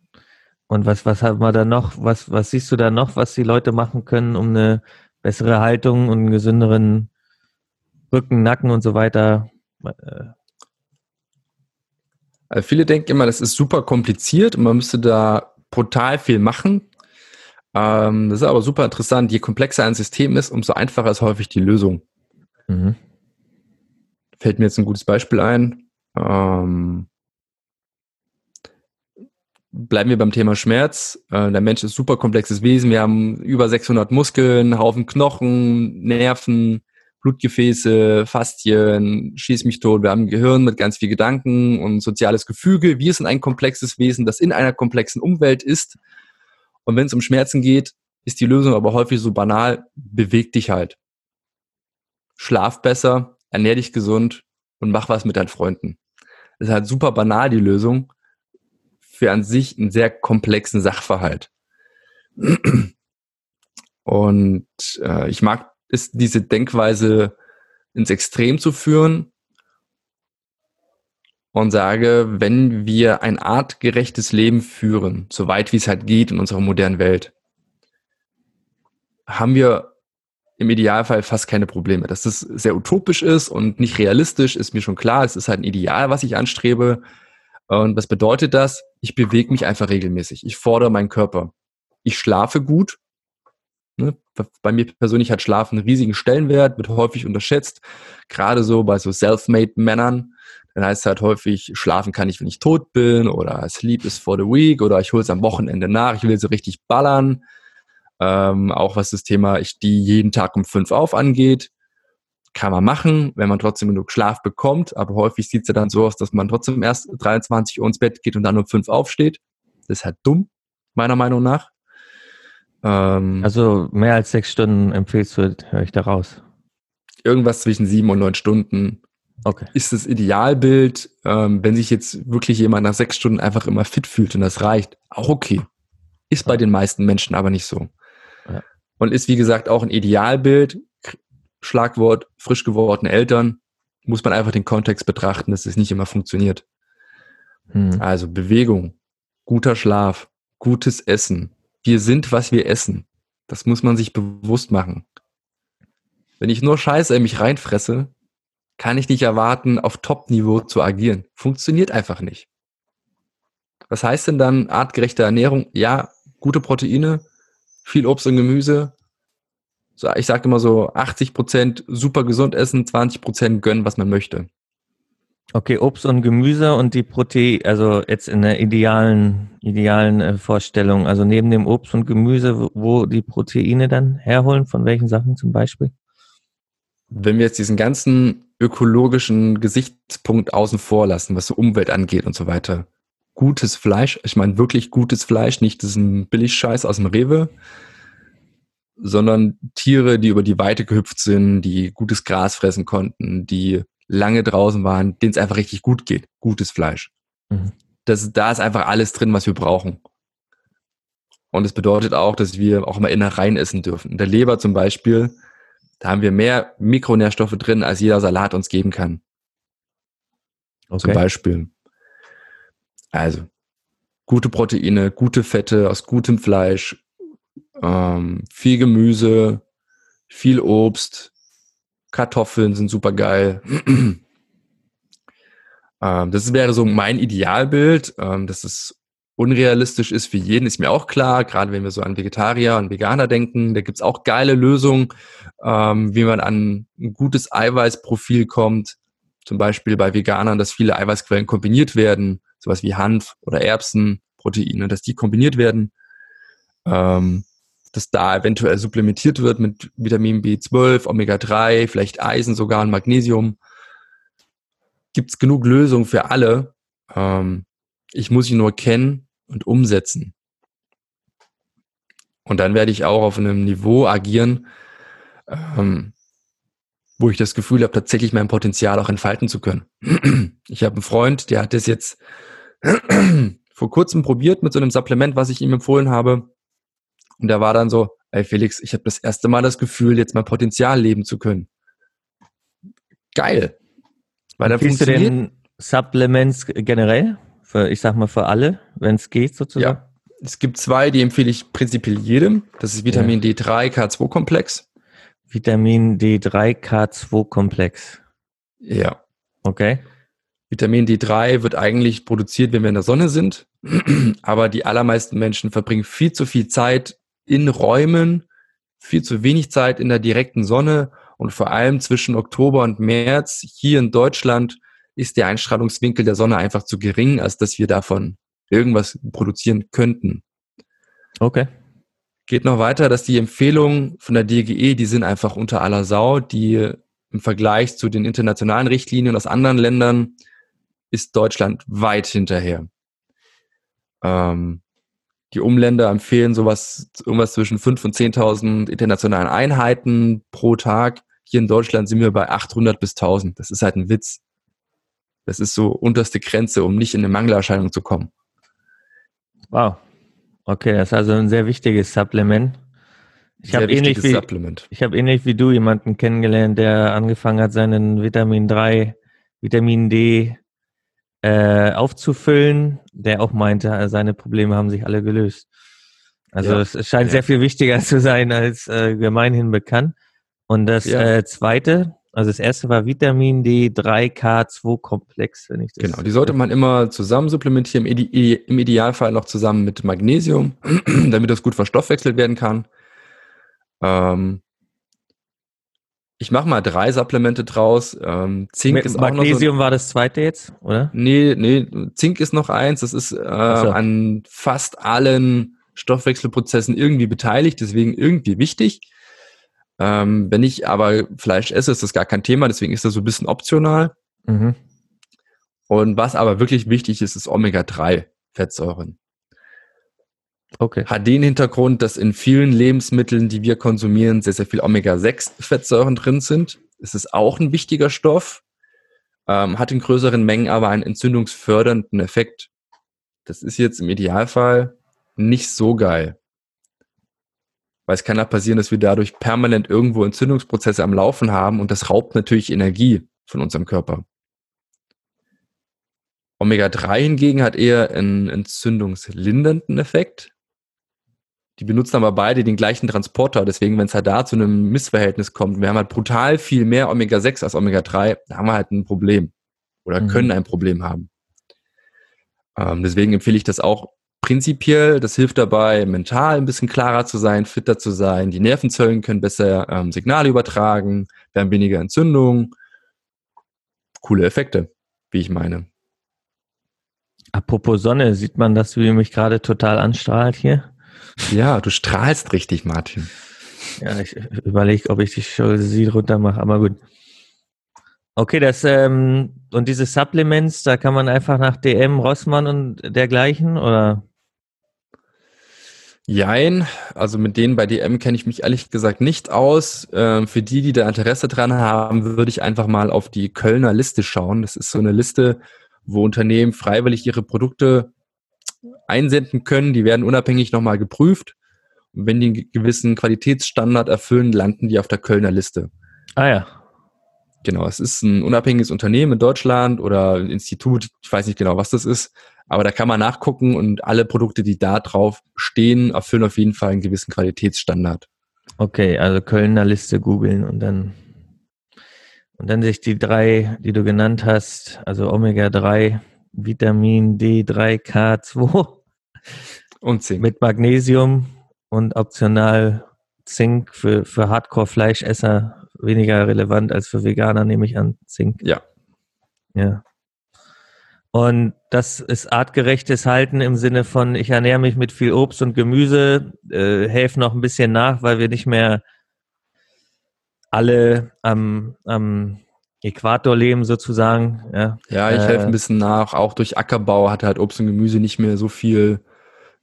Und was, was hat man da noch? Was, was siehst du da noch, was die Leute machen können, um eine bessere Haltung und einen gesünderen Rücken, Nacken und so weiter? Äh, also viele denken immer, das ist super kompliziert und man müsste da brutal viel machen. Ähm, das ist aber super interessant. Je komplexer ein System ist, umso einfacher ist häufig die Lösung. Mhm. Fällt mir jetzt ein gutes Beispiel ein. Ähm, bleiben wir beim Thema Schmerz. Äh, der Mensch ist ein super komplexes Wesen. Wir haben über 600 Muskeln, Haufen Knochen, Nerven, Blutgefäße, Faszien, schieß mich tot. Wir haben ein Gehirn mit ganz viel Gedanken und soziales Gefüge. Wir sind ein komplexes Wesen, das in einer komplexen Umwelt ist. Und wenn es um Schmerzen geht, ist die Lösung aber häufig so banal, beweg dich halt. Schlaf besser, ernähr dich gesund und mach was mit deinen Freunden. Das ist halt super banal, die Lösung für an sich einen sehr komplexen Sachverhalt. Und äh, ich mag es, diese Denkweise ins Extrem zu führen und sage, wenn wir ein artgerechtes Leben führen, so weit wie es halt geht in unserer modernen Welt, haben wir im Idealfall fast keine Probleme. Dass das sehr utopisch ist und nicht realistisch, ist mir schon klar. Es ist halt ein Ideal, was ich anstrebe. Und was bedeutet das? Ich bewege mich einfach regelmäßig. Ich fordere meinen Körper. Ich schlafe gut. Ne? Bei mir persönlich hat Schlafen einen riesigen Stellenwert, wird häufig unterschätzt. Gerade so bei so self-made Männern. Dann heißt es halt häufig, schlafen kann ich, wenn ich tot bin oder sleep is for the week oder ich hole es am Wochenende nach. Ich will so richtig ballern. Ähm, auch was das Thema, ich die jeden Tag um fünf auf angeht kann man machen, wenn man trotzdem genug Schlaf bekommt. Aber häufig sieht es ja dann so aus, dass man trotzdem erst 23 Uhr ins Bett geht und dann um 5 aufsteht. Das ist halt dumm, meiner Meinung nach. Ähm, also mehr als sechs Stunden empfehlst du, höre ich da raus. Irgendwas zwischen sieben und neun Stunden okay. ist das Idealbild. Ähm, wenn sich jetzt wirklich jemand nach sechs Stunden einfach immer fit fühlt und das reicht, auch okay. Ist bei den meisten Menschen aber nicht so. Ja. Und ist, wie gesagt, auch ein Idealbild. Schlagwort frisch gewordene Eltern, muss man einfach den Kontext betrachten, dass es nicht immer funktioniert. Hm. Also Bewegung, guter Schlaf, gutes Essen. Wir sind, was wir essen. Das muss man sich bewusst machen. Wenn ich nur Scheiße in mich reinfresse, kann ich nicht erwarten, auf Top-Niveau zu agieren. Funktioniert einfach nicht. Was heißt denn dann artgerechte Ernährung? Ja, gute Proteine, viel Obst und Gemüse, so, ich sage immer so 80 Prozent super gesund essen, 20 Prozent gönnen, was man möchte. Okay, Obst und Gemüse und die Proteine, also jetzt in der idealen, idealen äh, Vorstellung, also neben dem Obst und Gemüse, wo, wo die Proteine dann herholen, von welchen Sachen zum Beispiel? Wenn wir jetzt diesen ganzen ökologischen Gesichtspunkt außen vor lassen, was so Umwelt angeht und so weiter. Gutes Fleisch, ich meine wirklich gutes Fleisch, nicht diesen Billigscheiß aus dem Rewe, sondern Tiere, die über die Weite gehüpft sind, die gutes Gras fressen konnten, die lange draußen waren, denen es einfach richtig gut geht. Gutes Fleisch. Mhm. Das, da ist einfach alles drin, was wir brauchen. Und es bedeutet auch, dass wir auch mal Innereien essen dürfen. In der Leber zum Beispiel, da haben wir mehr Mikronährstoffe drin, als jeder Salat uns geben kann. Okay. Zum Beispiel. Also, gute Proteine, gute Fette aus gutem Fleisch, ähm, viel Gemüse, viel Obst, Kartoffeln sind super geil. ähm, das wäre so mein Idealbild. Ähm, dass es unrealistisch ist für jeden, ist mir auch klar. Gerade wenn wir so an Vegetarier und Veganer denken, da gibt's auch geile Lösungen, ähm, wie man an ein gutes Eiweißprofil kommt. Zum Beispiel bei Veganern, dass viele Eiweißquellen kombiniert werden, sowas wie Hanf oder Erbsenproteine, dass die kombiniert werden. Ähm, dass da eventuell supplementiert wird mit Vitamin B12, Omega-3, vielleicht Eisen sogar und Magnesium. Gibt es genug Lösungen für alle. Ähm, ich muss sie nur kennen und umsetzen. Und dann werde ich auch auf einem Niveau agieren, ähm, wo ich das Gefühl habe, tatsächlich mein Potenzial auch entfalten zu können. Ich habe einen Freund, der hat das jetzt vor kurzem probiert mit so einem Supplement, was ich ihm empfohlen habe. Und der war dann so, ey Felix, ich habe das erste Mal das Gefühl, jetzt mein Potenzial leben zu können. Geil. Weil dann Empfiehlst du den Supplements generell? Für, ich sag mal für alle, wenn es geht sozusagen? Ja. Es gibt zwei, die empfehle ich prinzipiell jedem. Das ist Vitamin ja. D3 K2-Komplex. Vitamin D3 K2-Komplex. Ja. Okay. Vitamin D3 wird eigentlich produziert, wenn wir in der Sonne sind. Aber die allermeisten Menschen verbringen viel zu viel Zeit in Räumen, viel zu wenig Zeit in der direkten Sonne und vor allem zwischen Oktober und März hier in Deutschland ist der Einstrahlungswinkel der Sonne einfach zu gering, als dass wir davon irgendwas produzieren könnten. Okay. Geht noch weiter, dass die Empfehlungen von der DGE, die sind einfach unter aller Sau, die im Vergleich zu den internationalen Richtlinien aus anderen Ländern ist Deutschland weit hinterher. Ähm, die Umländer empfehlen sowas, irgendwas zwischen 5.000 und 10.000 internationalen Einheiten pro Tag. Hier in Deutschland sind wir bei 800 bis 1.000. Das ist halt ein Witz. Das ist so unterste Grenze, um nicht in eine Mangelerscheinung zu kommen. Wow. Okay, das ist also ein sehr wichtiges Supplement. Ich habe ähnlich, wie, ich hab ähnlich wie du jemanden kennengelernt, der angefangen hat, seinen Vitamin 3, Vitamin D äh, aufzufüllen, der auch meinte, seine Probleme haben sich alle gelöst. Also ja. es scheint ja. sehr viel wichtiger zu sein als äh, gemeinhin bekannt. Und das ja. äh, zweite, also das erste war Vitamin D3K2-Komplex, wenn ich das. Genau, die sollte man immer zusammen supplementieren, im Idealfall noch zusammen mit Magnesium, damit das gut verstoffwechselt werden kann. Ähm, ich mache mal drei Supplemente draus. Ähm, Zink ist auch Magnesium noch so, war das zweite jetzt, oder? Nee, nee, Zink ist noch eins. Das ist äh, so. an fast allen Stoffwechselprozessen irgendwie beteiligt, deswegen irgendwie wichtig. Ähm, wenn ich aber Fleisch esse, ist das gar kein Thema, deswegen ist das so ein bisschen optional. Mhm. Und was aber wirklich wichtig ist, ist Omega-3-Fettsäuren. Okay. Hat den Hintergrund, dass in vielen Lebensmitteln, die wir konsumieren, sehr, sehr viel Omega-6-Fettsäuren drin sind. Es ist auch ein wichtiger Stoff, ähm, hat in größeren Mengen aber einen entzündungsfördernden Effekt. Das ist jetzt im Idealfall nicht so geil. Weil es kann auch passieren, dass wir dadurch permanent irgendwo Entzündungsprozesse am Laufen haben und das raubt natürlich Energie von unserem Körper. Omega-3 hingegen hat eher einen entzündungslindernden Effekt. Die benutzen aber beide den gleichen Transporter. Deswegen, wenn es halt da zu einem Missverhältnis kommt, wir haben halt brutal viel mehr Omega-6 als Omega-3, da haben wir halt ein Problem. Oder mhm. können ein Problem haben. Ähm, deswegen empfehle ich das auch prinzipiell. Das hilft dabei, mental ein bisschen klarer zu sein, fitter zu sein. Die Nervenzellen können besser ähm, Signale übertragen, wir haben weniger Entzündungen. Coole Effekte, wie ich meine. Apropos Sonne, sieht man, dass du mich gerade total anstrahlt hier? Ja, du strahlst richtig, Martin. Ja, ich überlege, ob ich die Jalousie runter mache, aber gut. Okay, das ähm, und diese Supplements, da kann man einfach nach DM, Rossmann und dergleichen, oder? Jein, also mit denen bei DM kenne ich mich ehrlich gesagt nicht aus. Ähm, für die, die da Interesse dran haben, würde ich einfach mal auf die Kölner Liste schauen. Das ist so eine Liste, wo Unternehmen freiwillig ihre Produkte einsenden können. Die werden unabhängig nochmal geprüft. Und wenn die einen gewissen Qualitätsstandard erfüllen, landen die auf der Kölner Liste. Ah ja. Genau, es ist ein unabhängiges Unternehmen in Deutschland oder ein Institut, ich weiß nicht genau, was das ist, aber da kann man nachgucken und alle Produkte, die da drauf stehen, erfüllen auf jeden Fall einen gewissen Qualitätsstandard. Okay, also Kölner Liste googeln und dann und dann sich die drei, die du genannt hast, also Omega-3, Vitamin D3, K2 und Zink. Mit Magnesium und optional Zink für, für Hardcore-Fleischesser weniger relevant als für Veganer, nehme ich an. Zink. Ja. Ja. Und das ist artgerechtes Halten im Sinne von, ich ernähre mich mit viel Obst und Gemüse, äh, helfe noch ein bisschen nach, weil wir nicht mehr alle am, am Äquator leben sozusagen. Ja, ja ich äh, helfe ein bisschen nach. Auch durch Ackerbau hat halt Obst und Gemüse nicht mehr so viel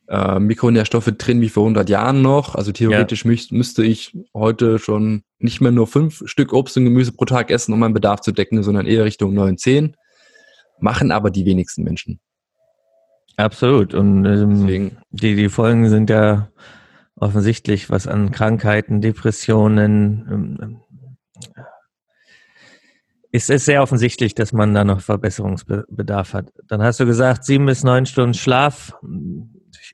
äh, Mikronährstoffe drin wie vor 100 Jahren noch. Also theoretisch ja. müß, müsste ich heute schon nicht mehr nur fünf Stück Obst und Gemüse pro Tag essen, um meinen Bedarf zu decken, sondern eher Richtung neun, zehn. Machen aber die wenigsten Menschen. Absolut. Und ähm, die, die Folgen sind ja offensichtlich, was an Krankheiten, Depressionen, ähm, ist es sehr offensichtlich, dass man da noch Verbesserungsbedarf hat. Dann hast du gesagt, sieben bis neun Stunden Schlaf.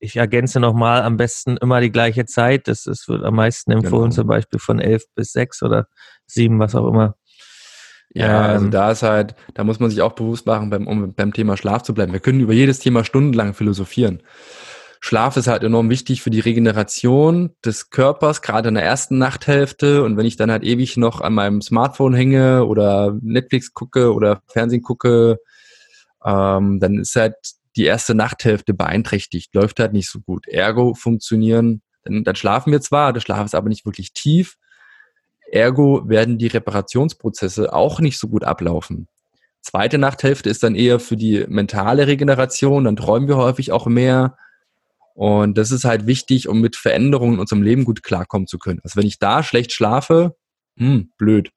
Ich ergänze nochmal, am besten immer die gleiche Zeit. Das, das wird am meisten empfohlen, genau. zum Beispiel von elf bis sechs oder sieben, was auch immer. Ja, also ähm, also da ist halt, da muss man sich auch bewusst machen, beim, um beim Thema Schlaf zu bleiben. Wir können über jedes Thema stundenlang philosophieren. Schlaf ist halt enorm wichtig für die Regeneration des Körpers, gerade in der ersten Nachthälfte. Und wenn ich dann halt ewig noch an meinem Smartphone hänge oder Netflix gucke oder Fernsehen gucke, ähm, dann ist halt die erste Nachthälfte beeinträchtigt, läuft halt nicht so gut. Ergo funktionieren, dann, dann schlafen wir zwar, der Schlaf ist aber nicht wirklich tief. Ergo werden die Reparationsprozesse auch nicht so gut ablaufen. Zweite Nachthälfte ist dann eher für die mentale Regeneration, dann träumen wir häufig auch mehr, und das ist halt wichtig, um mit Veränderungen in unserem Leben gut klarkommen zu können. Also wenn ich da schlecht schlafe, hm, blöd.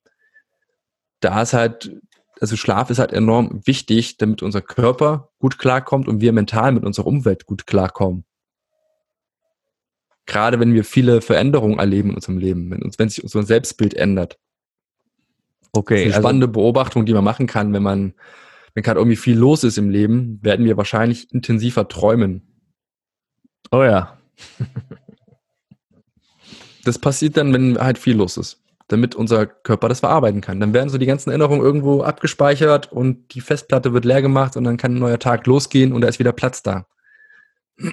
Da ist halt, also Schlaf ist halt enorm wichtig, damit unser Körper gut klarkommt und wir mental mit unserer Umwelt gut klarkommen. Gerade wenn wir viele Veränderungen erleben in unserem Leben, wenn, uns, wenn sich unser Selbstbild ändert. Okay. Das ist eine also, spannende Beobachtung, die man machen kann, wenn man, wenn gerade irgendwie viel los ist im Leben, werden wir wahrscheinlich intensiver träumen. Oh ja. das passiert dann, wenn halt viel los ist, damit unser Körper das verarbeiten kann. Dann werden so die ganzen Erinnerungen irgendwo abgespeichert und die Festplatte wird leer gemacht und dann kann ein neuer Tag losgehen und da ist wieder Platz da.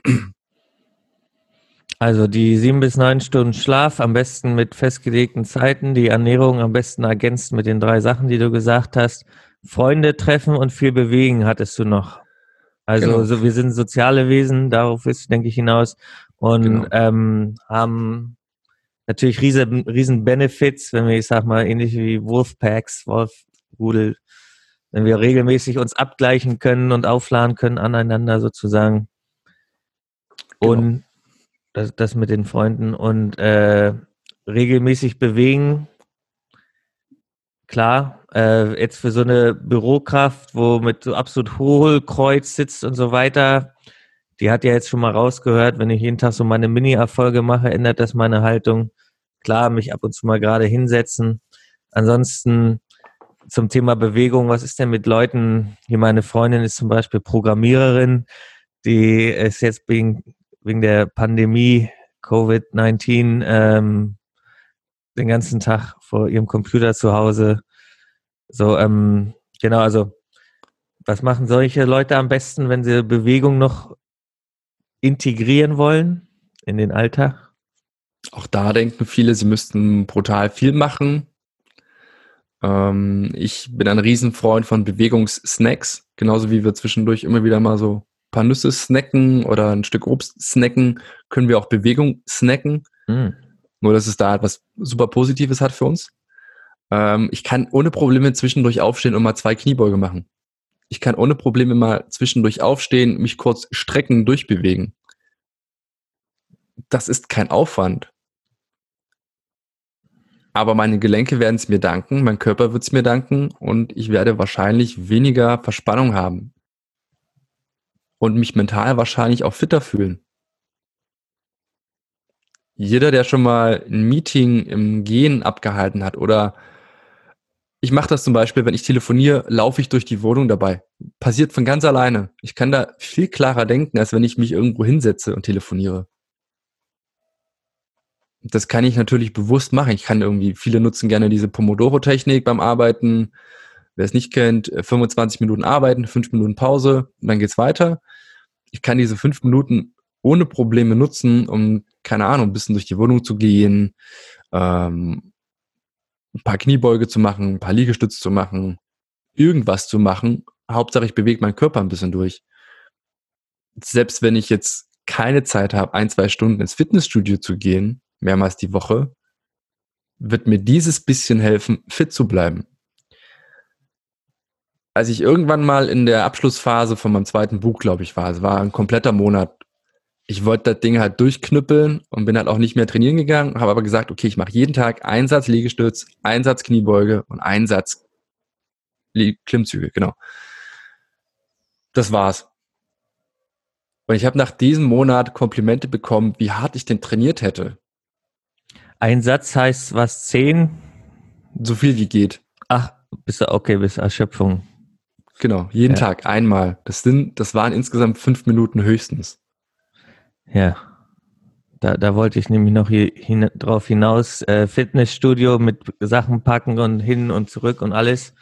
Also die sieben bis neun Stunden Schlaf, am besten mit festgelegten Zeiten, die Ernährung am besten ergänzt mit den drei Sachen, die du gesagt hast. Freunde treffen und viel bewegen hattest du noch. Also genau. so, wir sind soziale Wesen, darauf ist, denke ich, hinaus. Und genau. ähm, haben natürlich riesen, riesen Benefits, wenn wir, ich sag mal, ähnlich wie Wolfpacks, Wolfrudel, wenn wir regelmäßig uns abgleichen können und aufladen können aneinander sozusagen. Genau. Und das, das mit den Freunden und äh, regelmäßig bewegen. Klar, äh, jetzt für so eine Bürokraft, wo mit so absolut Hohlkreuz sitzt und so weiter, die hat ja jetzt schon mal rausgehört, wenn ich jeden Tag so meine Mini-Erfolge mache, ändert das meine Haltung. Klar, mich ab und zu mal gerade hinsetzen. Ansonsten zum Thema Bewegung, was ist denn mit Leuten, hier meine Freundin ist zum Beispiel Programmiererin, die ist jetzt wegen, wegen der Pandemie Covid-19 ähm, den ganzen Tag vor ihrem Computer zu Hause so, ähm, genau, also was machen solche Leute am besten, wenn sie Bewegung noch integrieren wollen in den Alltag? Auch da denken viele, sie müssten brutal viel machen. Ähm, ich bin ein Riesenfreund von Bewegungssnacks, genauso wie wir zwischendurch immer wieder mal so ein paar Nüsse snacken oder ein Stück Obst snacken, können wir auch Bewegung snacken. Mm. Nur, dass es da etwas super Positives hat für uns. Ähm, ich kann ohne Probleme zwischendurch aufstehen und mal zwei Kniebeuge machen. Ich kann ohne Probleme mal zwischendurch aufstehen, mich kurz strecken, durchbewegen. Das ist kein Aufwand. Aber meine Gelenke werden es mir danken, mein Körper wird es mir danken und ich werde wahrscheinlich weniger Verspannung haben. Und mich mental wahrscheinlich auch fitter fühlen. Jeder, der schon mal ein Meeting im Gehen abgehalten hat oder ich mache das zum Beispiel, wenn ich telefoniere, laufe ich durch die Wohnung dabei. Passiert von ganz alleine. Ich kann da viel klarer denken, als wenn ich mich irgendwo hinsetze und telefoniere. Das kann ich natürlich bewusst machen. Ich kann irgendwie, viele nutzen gerne diese Pomodoro-Technik beim Arbeiten. Wer es nicht kennt, 25 Minuten arbeiten, 5 Minuten Pause und dann geht's weiter. Ich kann diese 5 Minuten ohne Probleme nutzen, um, keine Ahnung, ein bisschen durch die Wohnung zu gehen, ähm, ein paar Kniebeuge zu machen, ein paar Liegestütze zu machen, irgendwas zu machen. Hauptsache, ich bewege meinen Körper ein bisschen durch. Selbst wenn ich jetzt keine Zeit habe, ein, zwei Stunden ins Fitnessstudio zu gehen, mehrmals die Woche, wird mir dieses bisschen helfen, fit zu bleiben. Als ich irgendwann mal in der Abschlussphase von meinem zweiten Buch, glaube ich, war, es war ein kompletter Monat, ich wollte das Ding halt durchknüppeln und bin halt auch nicht mehr trainieren gegangen, habe aber gesagt, okay, ich mache jeden Tag einen Satz Liegestütz, einen Satz Kniebeuge und einen Satz Klimmzüge, genau. Das war's. Und ich habe nach diesem Monat Komplimente bekommen, wie hart ich den trainiert hätte. Ein Satz heißt was? Zehn? So viel wie geht. Ach, bis okay, bis Erschöpfung. Genau, jeden ja. Tag einmal. Das sind, das waren insgesamt fünf Minuten höchstens. Ja. Da, da wollte ich nämlich noch hier hin, drauf hinaus. Äh, Fitnessstudio mit Sachen packen und hin und zurück und alles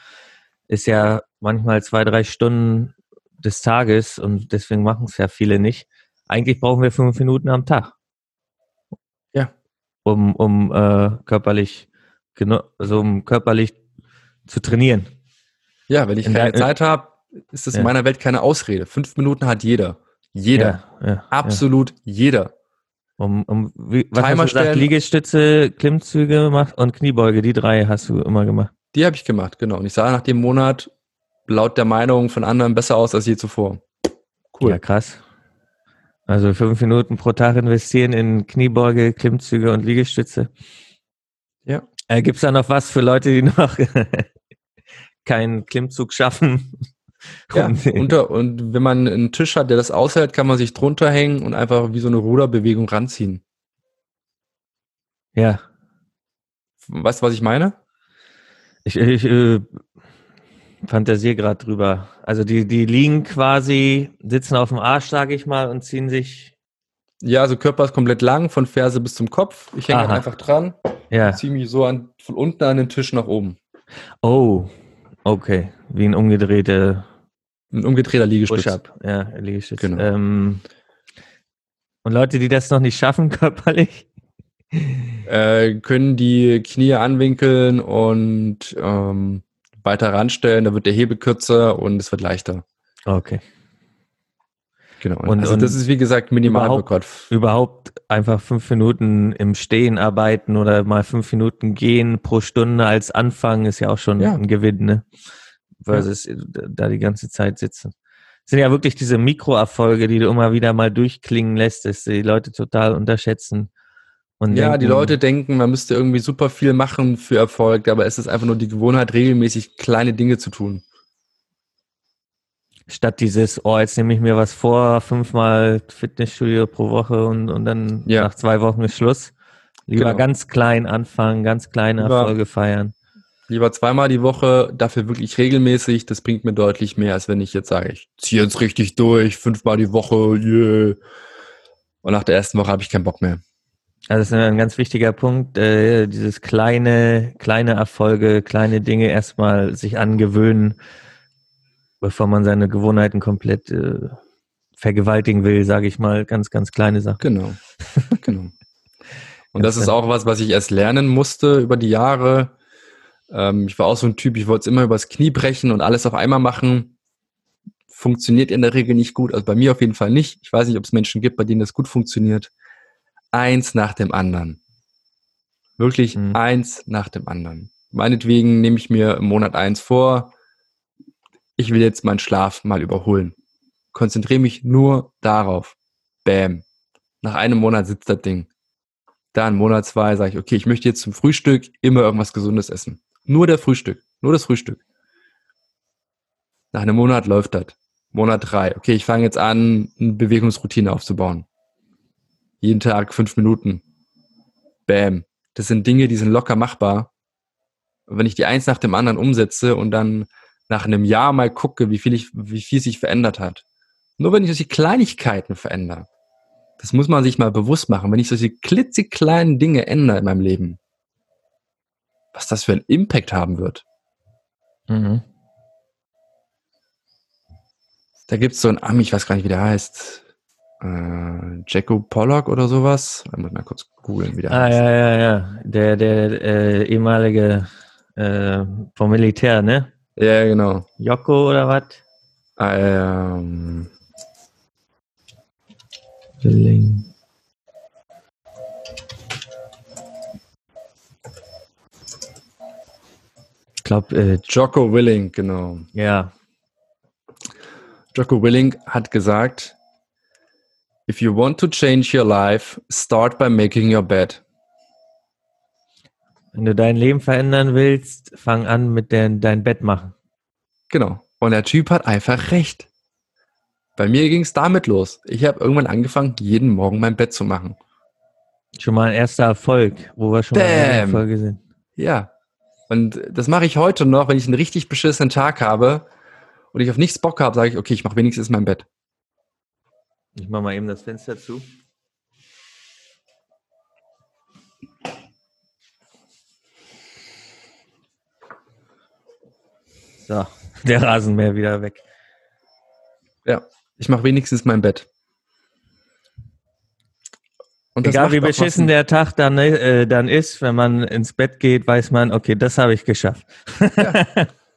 ist ja manchmal zwei, drei Stunden des Tages und deswegen machen es ja viele nicht. Eigentlich brauchen wir fünf Minuten am Tag. Ja. Um, um äh, körperlich, also um körperlich zu trainieren. Ja, wenn ich keine Zeit habe, ist das ja. in meiner Welt keine Ausrede. Fünf Minuten hat jeder. Jeder. Ja, ja, Absolut ja. jeder. Um, um wie, was Timer hast du gesagt? Liegestütze, Klimmzüge gemacht und Kniebeuge, die drei hast du immer gemacht. Die habe ich gemacht, genau. Und ich sah nach dem Monat laut der Meinung von anderen besser aus als je zuvor. Cool. Ja, krass. Also fünf Minuten pro Tag investieren in Kniebeuge, Klimmzüge und Liegestütze. Ja. Äh, Gibt es da noch was für Leute, die noch keinen Klimmzug schaffen? Ja, unter, und wenn man einen Tisch hat, der das aushält, kann man sich drunter hängen und einfach wie so eine Ruderbewegung ranziehen. Ja. Weißt du, was ich meine? Ich, ich äh, fantasiere gerade drüber. Also die, die liegen quasi, sitzen auf dem Arsch, sage ich mal, und ziehen sich. Ja, also Körper ist komplett lang, von Ferse bis zum Kopf. Ich hänge einfach dran. Ja. Ziehe mich so an, von unten an den Tisch nach oben. Oh, okay. Wie ein umgedrehter ein umgedrehter Liegestütz. Push-up, ja, Liegestütz. Genau. Ähm, und Leute, die das noch nicht schaffen körperlich? Äh, können die Knie anwinkeln und ähm, weiter ranstellen, da wird der Hebel kürzer und es wird leichter. Okay. Genau. Und, also und das ist wie gesagt minimal überhaupt, überhaupt einfach fünf Minuten im Stehen arbeiten oder mal fünf Minuten gehen pro Stunde als Anfang ist ja auch schon ja. ein Gewinn, ne? Versus ja. da die ganze Zeit sitzen. Das sind ja wirklich diese Mikroerfolge, die du immer wieder mal durchklingen lässt, dass die Leute total unterschätzen. Und ja, denken, die Leute denken, man müsste irgendwie super viel machen für Erfolg, aber es ist einfach nur die Gewohnheit, regelmäßig kleine Dinge zu tun. Statt dieses, oh, jetzt nehme ich mir was vor, fünfmal Fitnessstudio pro Woche und, und dann ja. nach zwei Wochen ist Schluss. Lieber genau. ganz klein anfangen, ganz kleine Erfolge feiern. Lieber zweimal die Woche, dafür wirklich regelmäßig. Das bringt mir deutlich mehr, als wenn ich jetzt sage, ich ziehe jetzt richtig durch, fünfmal die Woche, yeah. Und nach der ersten Woche habe ich keinen Bock mehr. Also das ist ein ganz wichtiger Punkt, äh, dieses kleine, kleine Erfolge, kleine Dinge erstmal sich angewöhnen, bevor man seine Gewohnheiten komplett äh, vergewaltigen will, sage ich mal, ganz, ganz kleine Sachen. Genau, genau. Und das ist auch was, was ich erst lernen musste über die Jahre ähm, ich war auch so ein Typ, ich wollte es immer übers Knie brechen und alles auf einmal machen. Funktioniert in der Regel nicht gut. Also bei mir auf jeden Fall nicht. Ich weiß nicht, ob es Menschen gibt, bei denen das gut funktioniert. Eins nach dem anderen. Wirklich mhm. eins nach dem anderen. Meinetwegen nehme ich mir im Monat eins vor. Ich will jetzt meinen Schlaf mal überholen. Konzentriere mich nur darauf. Bam. Nach einem Monat sitzt das Ding. Dann Monat zwei sage ich, okay, ich möchte jetzt zum Frühstück immer irgendwas Gesundes essen. Nur der Frühstück. Nur das Frühstück. Nach einem Monat läuft das. Monat drei. Okay, ich fange jetzt an, eine Bewegungsroutine aufzubauen. Jeden Tag fünf Minuten. Bam. Das sind Dinge, die sind locker machbar. wenn ich die eins nach dem anderen umsetze und dann nach einem Jahr mal gucke, wie viel, ich, wie viel sich verändert hat. Nur wenn ich solche Kleinigkeiten verändere, das muss man sich mal bewusst machen, wenn ich solche klitzekleinen Dinge ändere in meinem Leben, was das für einen Impact haben wird. Mhm. Da gibt es so einen Ami, ich weiß gar nicht, wie der heißt. Äh, Jacko Pollock oder sowas. Da muss mal kurz googeln, wie der ah, heißt. Ja, ja, ja. Der, der äh, ehemalige äh, vom Militär, ne? Ja, genau. Jocko oder was? Ähm. Willing. Glaube, äh, Jocko Willing, genau. Ja. Jocko Willing hat gesagt, If you want to change your life, start by making your bed. Wenn du dein Leben verändern willst, fang an mit dein, dein Bett machen. Genau. Und der Typ hat einfach recht. Bei mir ging es damit los. Ich habe irgendwann angefangen, jeden Morgen mein Bett zu machen. Schon mal ein erster Erfolg, wo wir schon Bam. mal Erfolge sind. Ja. Und das mache ich heute noch, wenn ich einen richtig beschissenen Tag habe und ich auf nichts Bock habe, sage ich, okay, ich mache wenigstens mein Bett. Ich mache mal eben das Fenster zu. So, der Rasenmäher wieder weg. Ja, ich mache wenigstens mein Bett. Und Egal wie beschissen der Tag dann, äh, dann ist, wenn man ins Bett geht, weiß man, okay, das habe ich geschafft. Ja.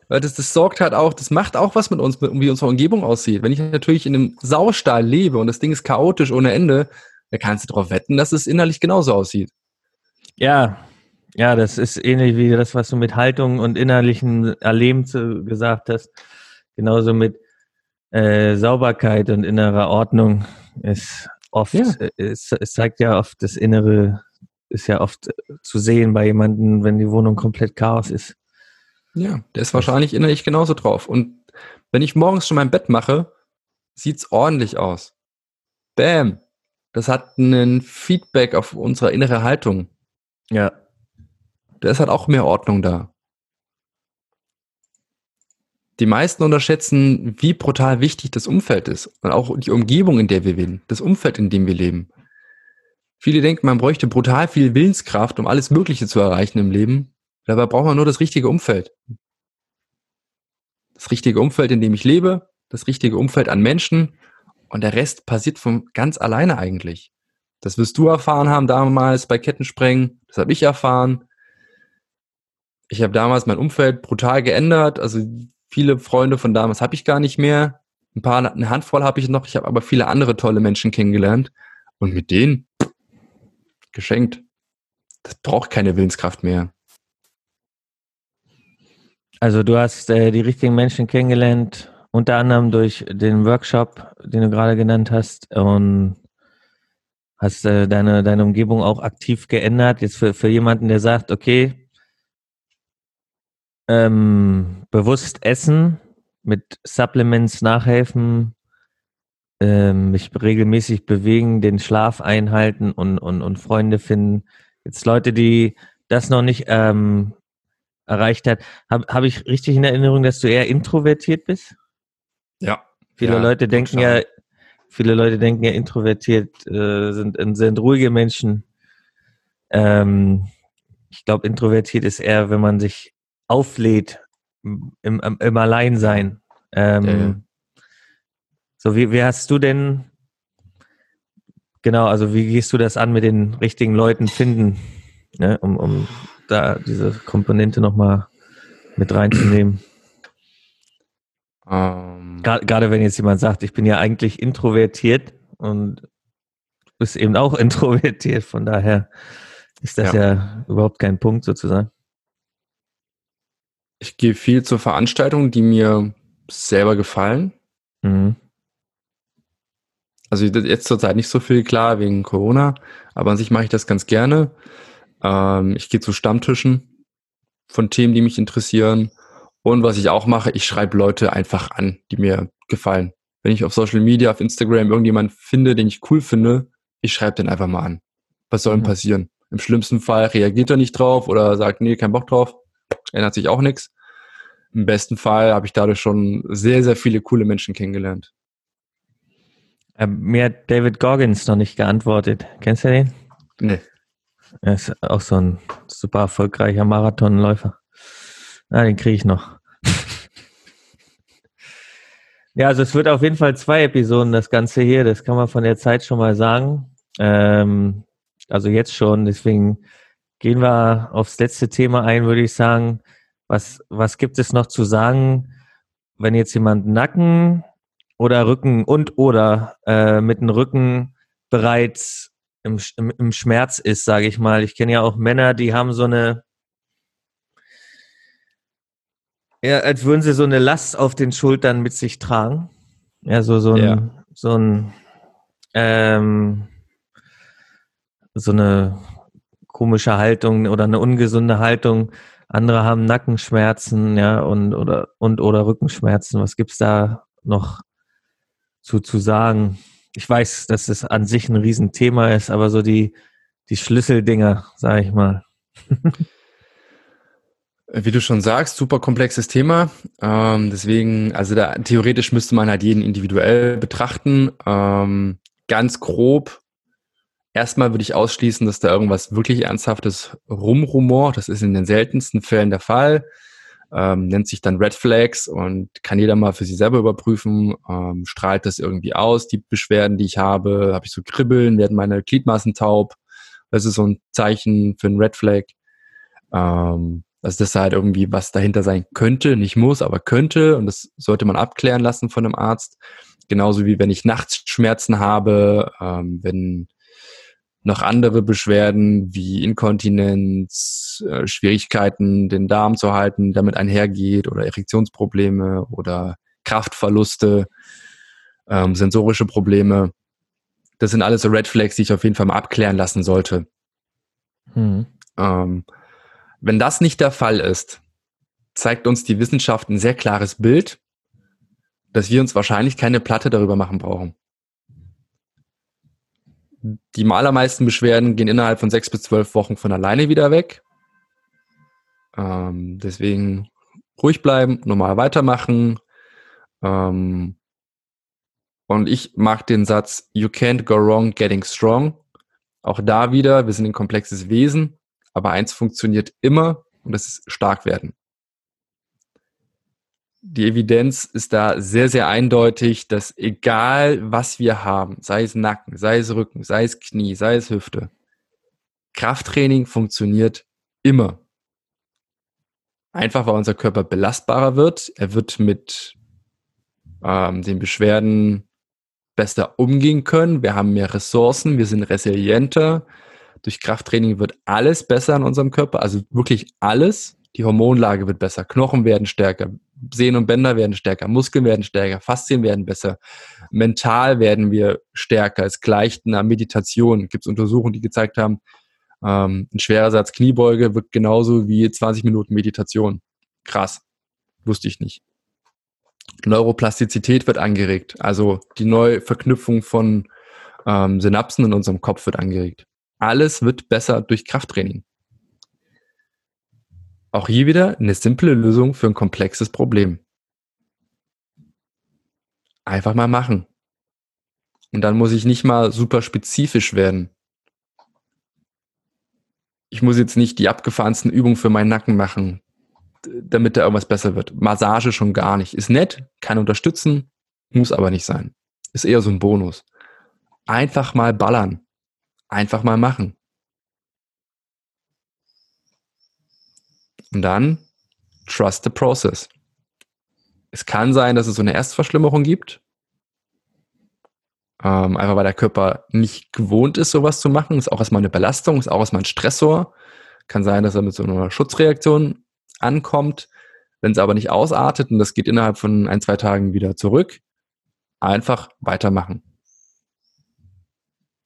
Weil das, das sorgt halt auch, das macht auch was mit uns, wie unsere Umgebung aussieht. Wenn ich natürlich in einem Saustall lebe und das Ding ist chaotisch ohne Ende, da kannst du darauf wetten, dass es innerlich genauso aussieht. Ja, ja, das ist ähnlich wie das, was du mit Haltung und innerlichen Erleben zu, gesagt hast. Genauso mit äh, Sauberkeit und innerer Ordnung ist oft, ja. Äh, es, es, zeigt ja oft das Innere, ist ja oft zu sehen bei jemandem, wenn die Wohnung komplett Chaos ist. Ja, der ist wahrscheinlich innerlich genauso drauf. Und wenn ich morgens schon mein Bett mache, sieht's ordentlich aus. Bam! Das hat einen Feedback auf unsere innere Haltung. Ja. Da ist halt auch mehr Ordnung da. Die meisten unterschätzen, wie brutal wichtig das Umfeld ist und auch die Umgebung, in der wir leben, das Umfeld, in dem wir leben. Viele denken, man bräuchte brutal viel Willenskraft, um alles Mögliche zu erreichen im Leben. Dabei braucht man nur das richtige Umfeld. Das richtige Umfeld, in dem ich lebe, das richtige Umfeld an Menschen und der Rest passiert von ganz alleine eigentlich. Das wirst du erfahren haben damals bei Kettensprengen, das habe ich erfahren ich habe damals mein Umfeld brutal geändert. Also viele Freunde von damals habe ich gar nicht mehr. Ein paar, eine Handvoll habe ich noch. Ich habe aber viele andere tolle Menschen kennengelernt. Und mit denen geschenkt. Das braucht keine Willenskraft mehr. Also du hast äh, die richtigen Menschen kennengelernt, unter anderem durch den Workshop, den du gerade genannt hast, und hast äh, deine, deine Umgebung auch aktiv geändert. Jetzt für, für jemanden, der sagt, okay, ähm, bewusst essen, mit Supplements nachhelfen, ähm, mich regelmäßig bewegen, den Schlaf einhalten und, und, und Freunde finden. Jetzt Leute, die das noch nicht ähm, erreicht hat, habe hab ich richtig in Erinnerung, dass du eher introvertiert bist? Ja. Viele ja, Leute denken ja, viele Leute denken ja, introvertiert äh, sind, sind ruhige Menschen. Ähm, ich glaube, introvertiert ist eher, wenn man sich auflädt im, im, im Alleinsein. Ähm, ja, So, wie, wie hast du denn, genau, also wie gehst du das an mit den richtigen Leuten finden, ne, um, um da diese Komponente nochmal mit reinzunehmen? Um, ähm. Gerade wenn jetzt jemand sagt, ich bin ja eigentlich introvertiert und du bist eben auch introvertiert, von daher ist das ja, ja überhaupt kein Punkt sozusagen. Ich gehe viel zur Veranstaltungen, die mir selber gefallen. Mhm. Also jetzt zurzeit nicht so viel klar wegen Corona, aber an sich mache ich das ganz gerne. Ähm, ich gehe zu Stammtischen von Themen, die mich interessieren. Und was ich auch mache, ich schreibe Leute einfach an, die mir gefallen. Wenn ich auf Social Media, auf Instagram irgendjemanden finde, den ich cool finde, ich schreibe den einfach mal an. Was soll denn mhm. passieren? Im schlimmsten Fall reagiert er nicht drauf oder sagt, nee, kein Bock drauf ändert sich auch nichts. Im besten Fall habe ich dadurch schon sehr, sehr viele coole Menschen kennengelernt. Äh, mir hat David Goggins noch nicht geantwortet. Kennst du den? Nee. Er ist auch so ein super erfolgreicher Marathonläufer. Na, den kriege ich noch. ja, also es wird auf jeden Fall zwei Episoden, das Ganze hier. Das kann man von der Zeit schon mal sagen. Ähm, also jetzt schon. Deswegen gehen wir aufs letzte Thema ein, würde ich sagen. Was, was gibt es noch zu sagen, wenn jetzt jemand Nacken oder Rücken und oder äh, mit dem Rücken bereits im, im, im Schmerz ist, sage ich mal. Ich kenne ja auch Männer, die haben so eine, ja, als würden sie so eine Last auf den Schultern mit sich tragen. Ja, so, so ein, ja. so ein, ähm, so eine komische Haltung oder eine ungesunde Haltung. Andere haben Nackenschmerzen, ja, und oder und oder Rückenschmerzen. Was gibt's da noch zu, zu sagen? ich weiß, dass es an sich ein Riesenthema ist, aber so die, die Schlüsseldinger, sage ich mal. Wie du schon sagst, super komplexes Thema. Ähm, deswegen, also da theoretisch müsste man halt jeden individuell betrachten. Ähm, ganz grob. Erstmal würde ich ausschließen, dass da irgendwas wirklich Ernsthaftes rumrumort. Das ist in den seltensten Fällen der Fall ähm, nennt sich dann Red Flags und kann jeder mal für sich selber überprüfen, ähm, strahlt das irgendwie aus, die Beschwerden, die ich habe, habe ich so Kribbeln, werden meine Gliedmaßen taub, das ist so ein Zeichen für ein Red Flag. Ähm, also das halt irgendwie was dahinter sein könnte, nicht muss, aber könnte und das sollte man abklären lassen von einem Arzt. Genauso wie wenn ich nachts Schmerzen habe, ähm, wenn noch andere Beschwerden wie Inkontinenz, äh, Schwierigkeiten, den Darm zu halten, damit einhergeht oder Erektionsprobleme oder Kraftverluste, ähm, sensorische Probleme. Das sind alles so Red Flags, die ich auf jeden Fall mal abklären lassen sollte. Hm. Ähm, wenn das nicht der Fall ist, zeigt uns die Wissenschaft ein sehr klares Bild, dass wir uns wahrscheinlich keine Platte darüber machen brauchen die allermeisten Beschwerden gehen innerhalb von sechs bis zwölf Wochen von alleine wieder weg. Ähm, deswegen ruhig bleiben, normal weitermachen. Ähm, und ich mag den Satz, you can't go wrong getting strong. Auch da wieder, wir sind ein komplexes Wesen, aber eins funktioniert immer und das ist stark werden die Evidenz ist da sehr, sehr eindeutig, dass egal was wir haben, sei es Nacken, sei es Rücken, sei es Knie, sei es Hüfte, Krafttraining funktioniert immer. Einfach weil unser Körper belastbarer wird. Er wird mit ähm, den Beschwerden besser umgehen können. Wir haben mehr Ressourcen, wir sind resilienter. Durch Krafttraining wird alles besser in unserem Körper, also wirklich alles. Die Hormonlage wird besser, Knochen werden stärker, Sehnen und Bänder werden stärker, Muskeln werden stärker, Faszien werden besser, mental werden wir stärker. Es gleicht einer Meditation. Gibt es Untersuchungen, die gezeigt haben, ähm, ein schwerer Satz Kniebeuge wird genauso wie 20 Minuten Meditation. Krass. Wusste ich nicht. Neuroplastizität wird angeregt. Also die Neuverknüpfung von ähm, Synapsen in unserem Kopf wird angeregt. Alles wird besser durch Krafttraining. Auch hier wieder eine simple Lösung für ein komplexes Problem. Einfach mal machen. Und dann muss ich nicht mal super spezifisch werden. Ich muss jetzt nicht die abgefahrensten Übungen für meinen Nacken machen, damit da irgendwas besser wird. Massage schon gar nicht. Ist nett, kann unterstützen, muss aber nicht sein. Ist eher so ein Bonus. Einfach mal ballern. Einfach mal machen. Und dann trust the process. Es kann sein, dass es so eine Erstverschlimmerung gibt. Ähm, einfach weil der Körper nicht gewohnt ist, sowas zu machen. Ist auch erstmal eine Belastung, ist auch erstmal ein Stressor. Kann sein, dass er mit so einer Schutzreaktion ankommt. Wenn es aber nicht ausartet und das geht innerhalb von ein, zwei Tagen wieder zurück, einfach weitermachen.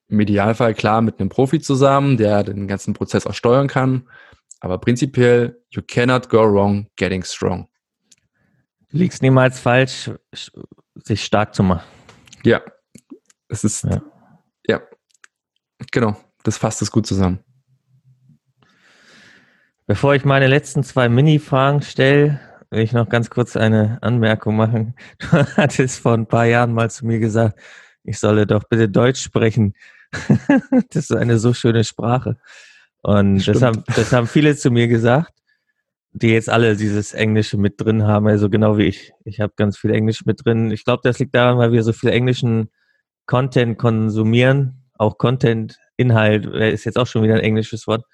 Im Idealfall klar mit einem Profi zusammen, der den ganzen Prozess auch steuern kann. Aber prinzipiell, you cannot go wrong getting strong. Du liegst niemals falsch, sich stark zu machen. Ja, es ist, ja, ja genau, das fasst es gut zusammen. Bevor ich meine letzten zwei Mini-Fragen stelle, will ich noch ganz kurz eine Anmerkung machen. Du hattest vor ein paar Jahren mal zu mir gesagt, ich solle doch bitte Deutsch sprechen. das ist eine so schöne Sprache. Und das haben, das haben viele zu mir gesagt, die jetzt alle dieses Englische mit drin haben, also genau wie ich. Ich habe ganz viel Englisch mit drin. Ich glaube, das liegt daran, weil wir so viel englischen Content konsumieren. Auch Content-Inhalt äh, ist jetzt auch schon wieder ein englisches Wort.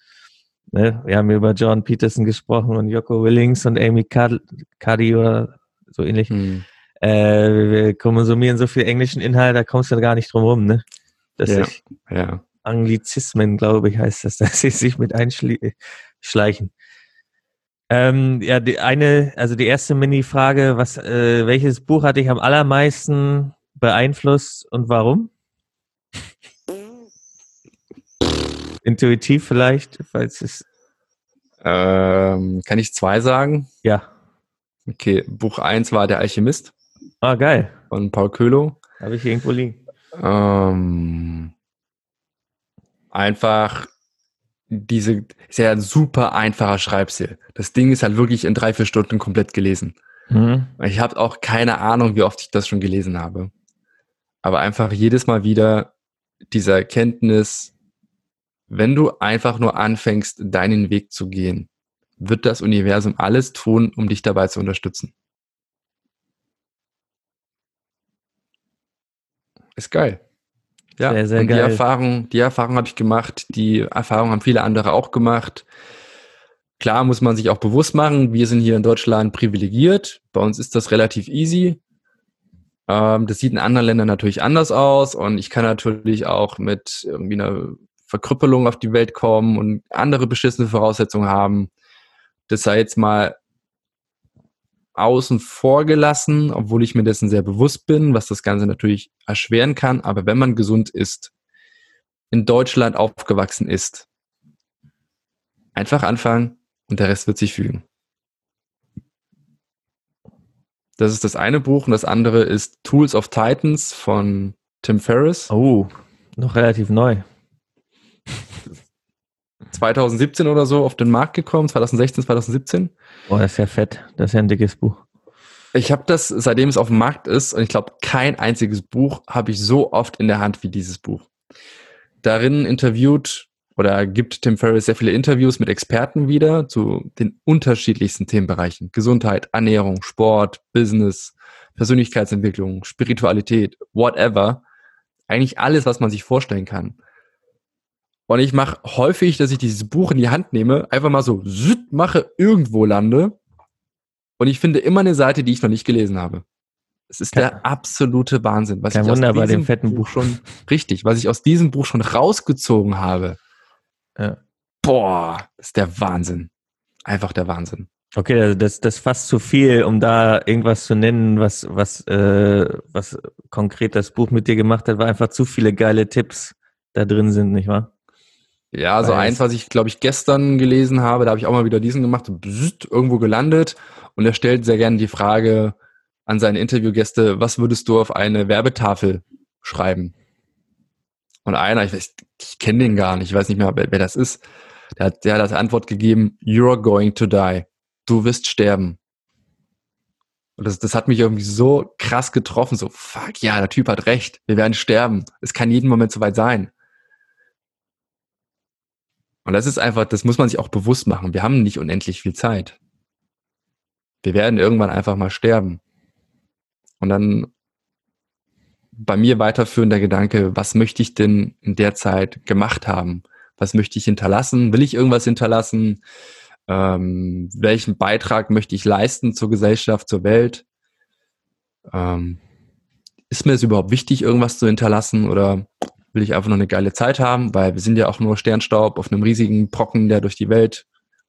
Ne? Wir haben über John Peterson gesprochen und Joko Willings und Amy Cuddy oder so ähnlich. Hm. Äh, wir konsumieren so viel englischen Inhalt, da kommst du gar nicht drum rum, ne? Dass ja, ja. Anglizismen, glaube ich, heißt das, dass sie sich mit einschleichen. Ähm, ja, die eine, also die erste Mini-Frage, was, äh, welches Buch hat dich am allermeisten beeinflusst und warum? Intuitiv vielleicht, falls es. Ähm, kann ich zwei sagen? Ja. Okay, Buch 1 war Der Alchemist. Ah, geil. Von Paul Köhlow. Habe ich irgendwo liegen. Ähm, einfach diese, ist ja ein super einfacher Schreibstil. Das Ding ist halt wirklich in drei, vier Stunden komplett gelesen. Mhm. Ich habe auch keine Ahnung, wie oft ich das schon gelesen habe. Aber einfach jedes Mal wieder diese Erkenntnis, wenn du einfach nur anfängst, deinen Weg zu gehen, wird das Universum alles tun, um dich dabei zu unterstützen. Ist geil. Ja, sehr, sehr und die geil. Erfahrung, die Erfahrung habe ich gemacht, die Erfahrung haben viele andere auch gemacht. Klar muss man sich auch bewusst machen, wir sind hier in Deutschland privilegiert. Bei uns ist das relativ easy. Ähm, das sieht in anderen Ländern natürlich anders aus und ich kann natürlich auch mit irgendwie einer Verkrüppelung auf die Welt kommen und andere beschissene Voraussetzungen haben. Das sei jetzt mal außen vor gelassen, obwohl ich mir dessen sehr bewusst bin, was das Ganze natürlich erschweren kann. Aber wenn man gesund ist, in Deutschland aufgewachsen ist, einfach anfangen und der Rest wird sich fügen. Das ist das eine Buch und das andere ist Tools of Titans von Tim Ferriss. Oh, noch relativ neu. 2017 oder so auf den Markt gekommen, 2016, 2017. Boah, das ist ja fett. Das ist ja ein dickes Buch. Ich habe das, seitdem es auf dem Markt ist, und ich glaube, kein einziges Buch habe ich so oft in der Hand wie dieses Buch. Darin interviewt oder gibt Tim Ferriss sehr viele Interviews mit Experten wieder zu den unterschiedlichsten Themenbereichen. Gesundheit, Ernährung, Sport, Business, Persönlichkeitsentwicklung, Spiritualität, whatever. Eigentlich alles, was man sich vorstellen kann. Und ich mache häufig, dass ich dieses Buch in die Hand nehme, einfach mal so mache, irgendwo lande. Und ich finde immer eine Seite, die ich noch nicht gelesen habe. Es ist Kein, der absolute Wahnsinn. Was Kein ich Wunder bei dem fetten Buch schon, richtig, was ich aus diesem Buch schon rausgezogen habe. Ja. Boah, ist der Wahnsinn. Einfach der Wahnsinn. Okay, also das, das ist fast zu viel, um da irgendwas zu nennen, was, was, äh, was konkret das Buch mit dir gemacht hat, weil einfach zu viele geile Tipps da drin sind, nicht wahr? Ja, so eins, was ich, glaube ich, gestern gelesen habe, da habe ich auch mal wieder diesen gemacht, bzzzt, irgendwo gelandet. Und er stellt sehr gerne die Frage an seine Interviewgäste, was würdest du auf eine Werbetafel schreiben? Und einer, ich, weiß, ich kenne den gar nicht, ich weiß nicht mehr, wer, wer das ist, der hat, der hat als Antwort gegeben, you're going to die. Du wirst sterben. Und das, das hat mich irgendwie so krass getroffen, so, fuck, ja, der Typ hat recht, wir werden sterben. Es kann jeden Moment soweit sein. Und das ist einfach, das muss man sich auch bewusst machen. Wir haben nicht unendlich viel Zeit. Wir werden irgendwann einfach mal sterben. Und dann bei mir weiterführen der Gedanke, was möchte ich denn in der Zeit gemacht haben? Was möchte ich hinterlassen? Will ich irgendwas hinterlassen? Ähm, welchen Beitrag möchte ich leisten zur Gesellschaft, zur Welt? Ähm, ist mir es überhaupt wichtig, irgendwas zu hinterlassen oder will ich einfach nur eine geile Zeit haben, weil wir sind ja auch nur Sternstaub auf einem riesigen Brocken, der durch die Welt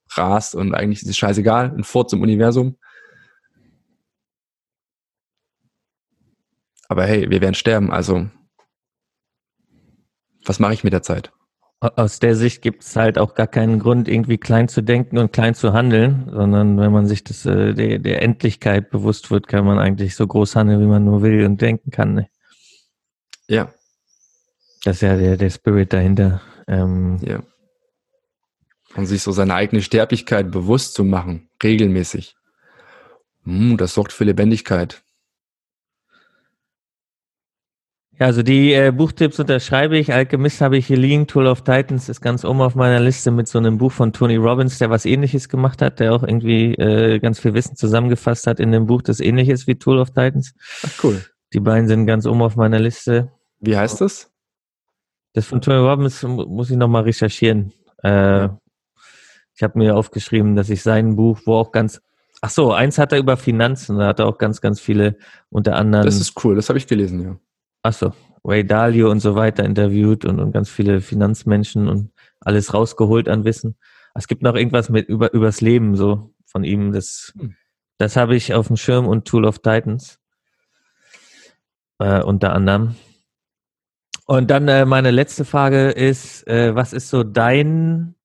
rast und eigentlich ist es scheißegal, ein Furz im Universum. Aber hey, wir werden sterben, also was mache ich mit der Zeit? Aus der Sicht gibt es halt auch gar keinen Grund, irgendwie klein zu denken und klein zu handeln, sondern wenn man sich das, äh, der, der Endlichkeit bewusst wird, kann man eigentlich so groß handeln, wie man nur will und denken kann. Ne? Ja, das ist ja der, der Spirit dahinter. Ähm, ja. Und sich so seine eigene Sterblichkeit bewusst zu machen, regelmäßig. Hm, das sorgt für Lebendigkeit. Ja, also die äh, Buchtipps unterschreibe ich. Alchemist habe ich hier liegen. Tool of Titans ist ganz oben auf meiner Liste mit so einem Buch von Tony Robbins, der was ähnliches gemacht hat, der auch irgendwie äh, ganz viel Wissen zusammengefasst hat in dem Buch, das ähnlich ist wie Tool of Titans. Ach, cool. Die beiden sind ganz oben auf meiner Liste. Wie heißt das? Das von Tony Robbins muss ich nochmal recherchieren. Äh, ich habe mir aufgeschrieben, dass ich sein Buch, wo auch ganz Ach so, eins hat er über Finanzen, da hat er auch ganz, ganz viele unter anderem. Das ist cool, das habe ich gelesen, ja. Ach so, Ray Dalio und so weiter interviewt und, und ganz viele Finanzmenschen und alles rausgeholt an Wissen. Es gibt noch irgendwas mit über übers Leben so von ihm. Das, hm. das habe ich auf dem Schirm und Tool of Titans äh, unter anderem. Und dann äh, meine letzte Frage ist, äh, was ist so dein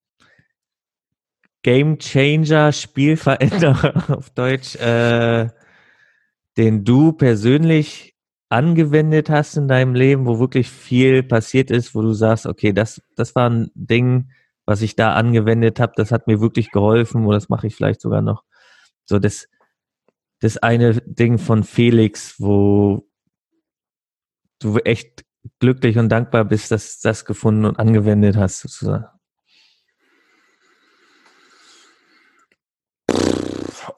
Game Changer, Spielveränderer auf Deutsch, äh, den du persönlich angewendet hast in deinem Leben, wo wirklich viel passiert ist, wo du sagst, okay, das, das war ein Ding, was ich da angewendet habe, das hat mir wirklich geholfen oder das mache ich vielleicht sogar noch. So das, das eine Ding von Felix, wo du echt glücklich und dankbar bist, dass du das gefunden und angewendet hast, sozusagen.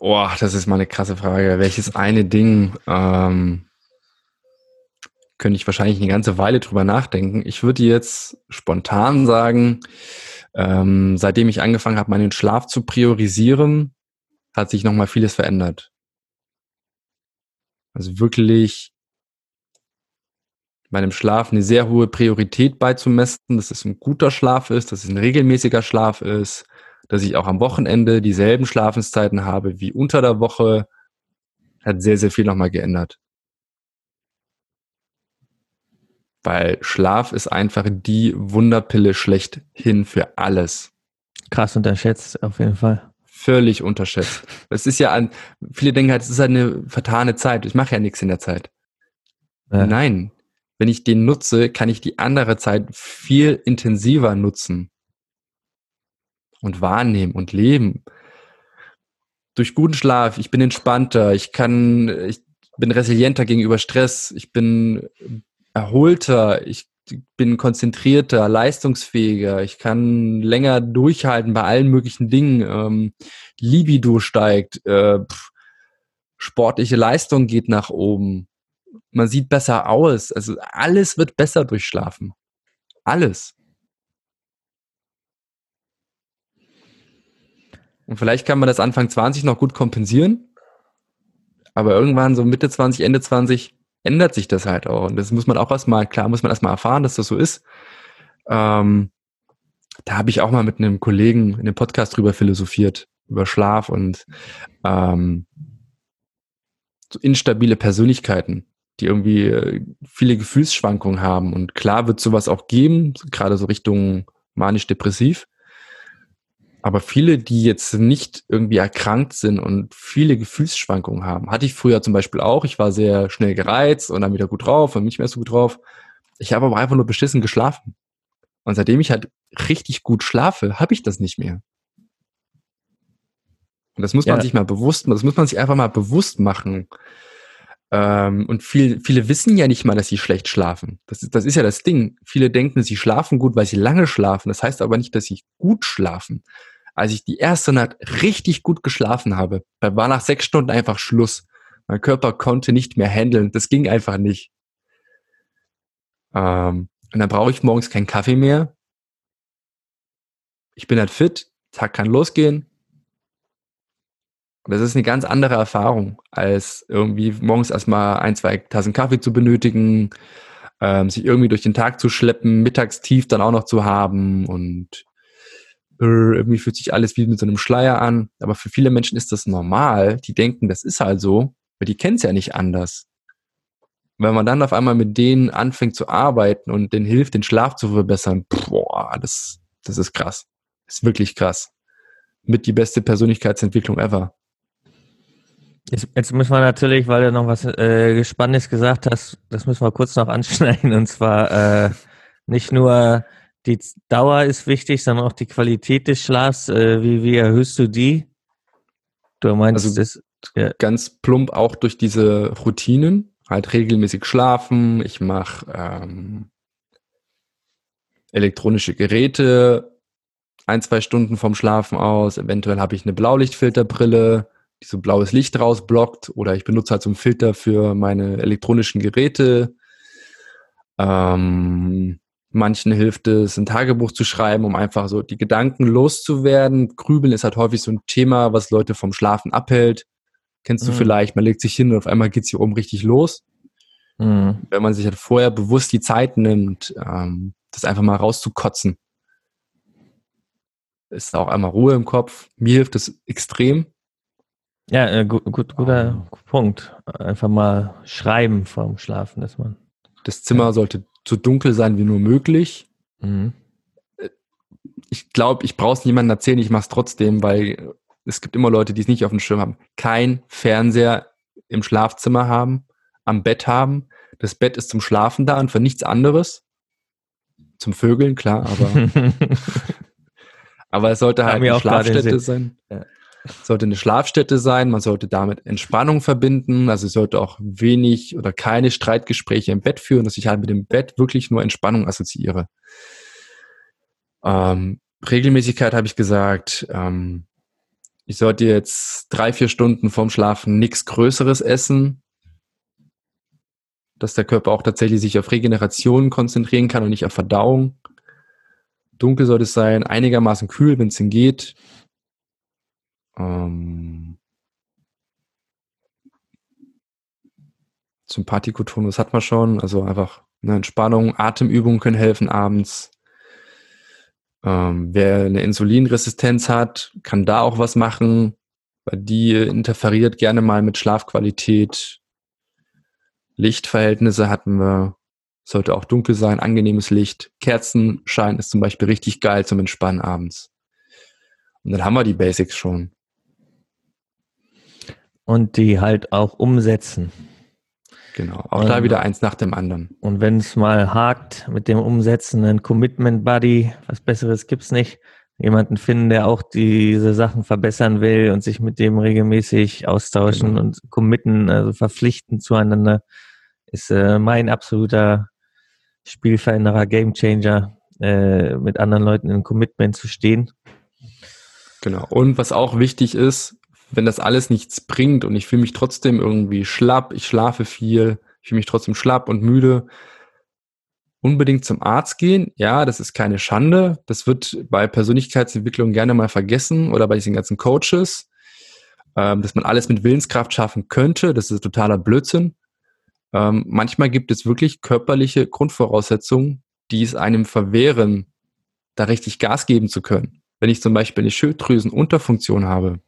Oh, das ist mal eine krasse Frage. Welches eine Ding ähm, könnte ich wahrscheinlich eine ganze Weile drüber nachdenken. Ich würde jetzt spontan sagen, ähm, seitdem ich angefangen habe, meinen Schlaf zu priorisieren, hat sich nochmal vieles verändert. Also wirklich meinem Schlaf eine sehr hohe Priorität beizumessen, dass es ein guter Schlaf ist, dass es ein regelmäßiger Schlaf ist, dass ich auch am Wochenende dieselben Schlafenszeiten habe wie unter der Woche, hat sehr, sehr viel nochmal geändert. Weil Schlaf ist einfach die Wunderpille schlechthin für alles. Krass unterschätzt, auf jeden Fall. Völlig unterschätzt. Es ist ja an, viele denken halt, es ist halt eine vertane Zeit. Ich mache ja nichts in der Zeit. Ja. Nein. Wenn ich den nutze, kann ich die andere Zeit viel intensiver nutzen und wahrnehmen und leben. Durch guten Schlaf, ich bin entspannter, ich kann, ich bin resilienter gegenüber Stress, ich bin erholter, ich bin konzentrierter, leistungsfähiger, ich kann länger durchhalten bei allen möglichen Dingen. Ähm, Libido steigt, äh, pff, sportliche Leistung geht nach oben, man sieht besser aus. Also alles wird besser durch Schlafen. Alles. Und vielleicht kann man das Anfang 20 noch gut kompensieren. Aber irgendwann so Mitte 20, Ende 20 ändert sich das halt auch. Und das muss man auch erstmal, klar, muss man erstmal erfahren, dass das so ist. Ähm, da habe ich auch mal mit einem Kollegen in dem Podcast drüber philosophiert, über Schlaf und ähm, so instabile Persönlichkeiten, die irgendwie äh, viele Gefühlsschwankungen haben. Und klar wird sowas auch geben, gerade so Richtung manisch-depressiv. Aber viele, die jetzt nicht irgendwie erkrankt sind und viele Gefühlsschwankungen haben, hatte ich früher zum Beispiel auch. Ich war sehr schnell gereizt und dann wieder gut drauf und nicht mehr so gut drauf. Ich habe aber einfach nur beschissen geschlafen. Und seitdem ich halt richtig gut schlafe, habe ich das nicht mehr. Und das muss man sich mal bewusst, das muss man sich einfach mal bewusst machen. Ähm, und viel, viele wissen ja nicht mal, dass sie schlecht schlafen. Das ist, das ist ja das Ding. Viele denken, sie schlafen gut, weil sie lange schlafen. Das heißt aber nicht, dass sie gut schlafen. Als ich die erste Nacht richtig gut geschlafen habe, war nach sechs Stunden einfach Schluss. Mein Körper konnte nicht mehr handeln. Das ging einfach nicht. Ähm, und dann brauche ich morgens keinen Kaffee mehr. Ich bin halt fit, Tag kann losgehen. Und das ist eine ganz andere Erfahrung, als irgendwie morgens erstmal ein, zwei Tassen Kaffee zu benötigen, ähm, sich irgendwie durch den Tag zu schleppen, mittags tief dann auch noch zu haben und irgendwie fühlt sich alles wie mit so einem Schleier an. Aber für viele Menschen ist das normal. Die denken, das ist halt so, weil die kennen es ja nicht anders. Wenn man dann auf einmal mit denen anfängt zu arbeiten und denen hilft, den Schlaf zu verbessern, boah, das, das ist krass. Das ist wirklich krass. Mit die beste Persönlichkeitsentwicklung ever. Jetzt, jetzt müssen wir natürlich, weil du noch was äh, Spannendes gesagt hast, das müssen wir kurz noch anschneiden. Und zwar äh, nicht nur die Dauer ist wichtig, sondern auch die Qualität des Schlafs. Äh, wie, wie erhöhst du die? Du meinst also das ja. ganz plump auch durch diese Routinen, halt regelmäßig schlafen. Ich mache ähm, elektronische Geräte ein, zwei Stunden vom Schlafen aus. Eventuell habe ich eine Blaulichtfilterbrille, so blaues Licht rausblockt. Oder ich benutze halt so einen Filter für meine elektronischen Geräte. Ähm, manchen hilft es, ein Tagebuch zu schreiben, um einfach so die Gedanken loszuwerden. Grübeln ist halt häufig so ein Thema, was Leute vom Schlafen abhält. Kennst du mhm. vielleicht, man legt sich hin und auf einmal geht es hier oben richtig los. Mhm. Wenn man sich halt vorher bewusst die Zeit nimmt, ähm, das einfach mal rauszukotzen, ist auch einmal Ruhe im Kopf. Mir hilft das extrem. Ja, äh, gut, gut, guter um, Punkt. Einfach mal schreiben vorm Schlafen, dass man. Das Zimmer ja. sollte so dunkel sein wie nur möglich. Mhm. Äh, ich glaube, ich brauche es niemandem erzählen, ich mache es trotzdem, weil es gibt immer Leute, die es nicht auf dem Schirm haben. Kein Fernseher im Schlafzimmer haben, am Bett haben. Das Bett ist zum Schlafen da und für nichts anderes. Zum Vögeln, klar, aber Aber es sollte halt eine Schlafstätte sein. Ja. Sollte eine Schlafstätte sein. Man sollte damit Entspannung verbinden. Also sollte auch wenig oder keine Streitgespräche im Bett führen, dass ich halt mit dem Bett wirklich nur Entspannung assoziiere. Ähm, Regelmäßigkeit habe ich gesagt. Ähm, ich sollte jetzt drei, vier Stunden vorm Schlafen nichts Größeres essen, dass der Körper auch tatsächlich sich auf Regeneration konzentrieren kann und nicht auf Verdauung. Dunkel sollte es sein, einigermaßen kühl, wenn es denn geht. Ähm, Sympathikotonus hat man schon, also einfach eine Entspannung, Atemübungen können helfen abends. Ähm, wer eine Insulinresistenz hat, kann da auch was machen, weil die interferiert gerne mal mit Schlafqualität. Lichtverhältnisse hatten wir. Sollte auch dunkel sein, angenehmes Licht. Kerzenschein ist zum Beispiel richtig geil zum Entspannen abends. Und dann haben wir die Basics schon. Und die halt auch umsetzen. Genau, auch und, da wieder eins nach dem anderen. Und wenn es mal hakt mit dem Umsetzen, ein Commitment Buddy, was Besseres gibt's nicht. Jemanden finden, der auch diese Sachen verbessern will und sich mit dem regelmäßig austauschen genau. und committen, also verpflichten zueinander, ist äh, mein absoluter Spielveränderer, Gamechanger, äh, mit anderen Leuten in Commitment zu stehen. Genau. Und was auch wichtig ist, wenn das alles nichts bringt und ich fühle mich trotzdem irgendwie schlapp, ich schlafe viel, ich fühle mich trotzdem schlapp und müde, unbedingt zum Arzt gehen. Ja, das ist keine Schande. Das wird bei Persönlichkeitsentwicklung gerne mal vergessen oder bei diesen ganzen Coaches, ähm, dass man alles mit Willenskraft schaffen könnte. Das ist totaler Blödsinn. Ähm, manchmal gibt es wirklich körperliche Grundvoraussetzungen, die es einem verwehren, da richtig Gas geben zu können. Wenn ich zum Beispiel eine Schilddrüsenunterfunktion habe,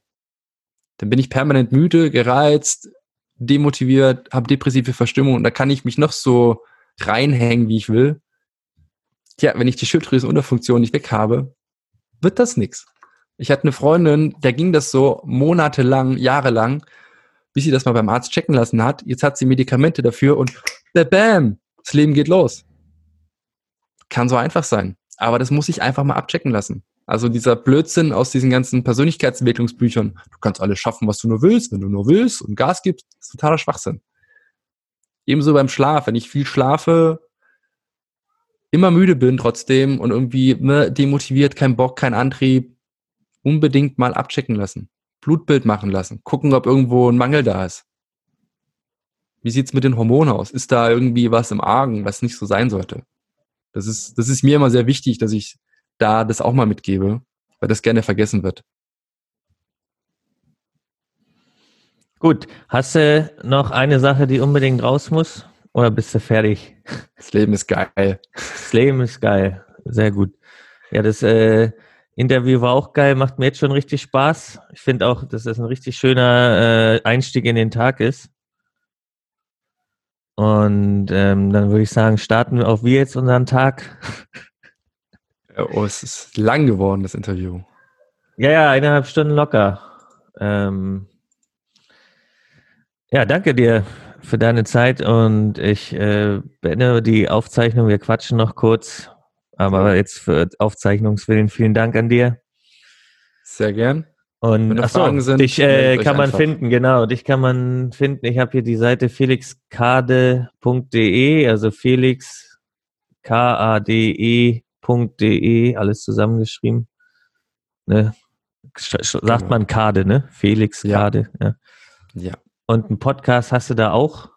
dann bin ich permanent müde, gereizt, demotiviert, habe depressive Verstimmung und da kann ich mich noch so reinhängen, wie ich will. Tja, wenn ich die Schilddrüsenunterfunktion nicht weg habe, wird das nichts. Ich hatte eine Freundin, der ging das so monatelang, jahrelang bis sie das mal beim Arzt checken lassen hat. Jetzt hat sie Medikamente dafür und bam, das Leben geht los. Kann so einfach sein. Aber das muss ich einfach mal abchecken lassen. Also dieser Blödsinn aus diesen ganzen Persönlichkeitsentwicklungsbüchern, du kannst alles schaffen, was du nur willst, wenn du nur willst und Gas gibst, ist totaler Schwachsinn. Ebenso beim Schlaf, wenn ich viel schlafe, immer müde bin trotzdem und irgendwie ne, demotiviert, kein Bock, kein Antrieb, unbedingt mal abchecken lassen. Blutbild machen lassen, gucken, ob irgendwo ein Mangel da ist. Wie sieht's mit den Hormonen aus? Ist da irgendwie was im Argen, was nicht so sein sollte? Das ist, das ist mir immer sehr wichtig, dass ich da das auch mal mitgebe, weil das gerne vergessen wird. Gut, hast du noch eine Sache, die unbedingt raus muss? Oder bist du fertig? Das Leben ist geil. Das Leben ist geil. Sehr gut. Ja, das äh, Interview war auch geil, macht mir jetzt schon richtig Spaß. Ich finde auch, dass das ein richtig schöner äh, Einstieg in den Tag ist. Und ähm, dann würde ich sagen, starten wir auch wir jetzt unseren Tag. Oh, es ist lang geworden, das Interview. Ja, ja, eineinhalb Stunden locker. Ähm, ja, danke dir für deine Zeit und ich äh, beende die Aufzeichnung. Wir quatschen noch kurz Aber jetzt für Aufzeichnungswillen vielen Dank an dir. Sehr gern. Und Wenn achso, Fragen sind, dich äh, kann man einfach. finden, genau. Dich kann man finden. Ich habe hier die Seite felixkade.de, also felix k-a-d-e.de, E alles zusammengeschrieben. Ne? Sagt Genau. man Kade, ne? Felix Ja. Kade. Ja. Ja, Und einen Podcast hast du da auch?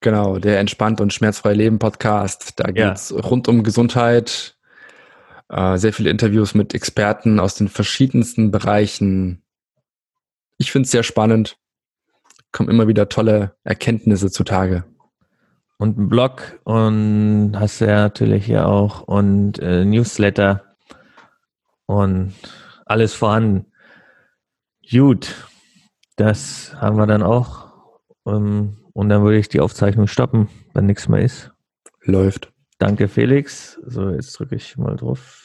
genau. Der Entspannt und Schmerzfrei Leben Podcast. Da Ja. geht's rund um Gesundheit. Äh, sehr viele Interviews mit Experten aus den verschiedensten Bereichen. Ich finde es sehr spannend. Kommen immer wieder tolle Erkenntnisse zutage. Und einen Blog und hast du ja natürlich hier auch und äh, Newsletter und alles vorhanden. Gut, das haben wir dann auch. Ähm, und dann würde ich die Aufzeichnung stoppen, wenn nichts mehr ist. Läuft. Danke, Felix. So, jetzt drücke ich mal drauf.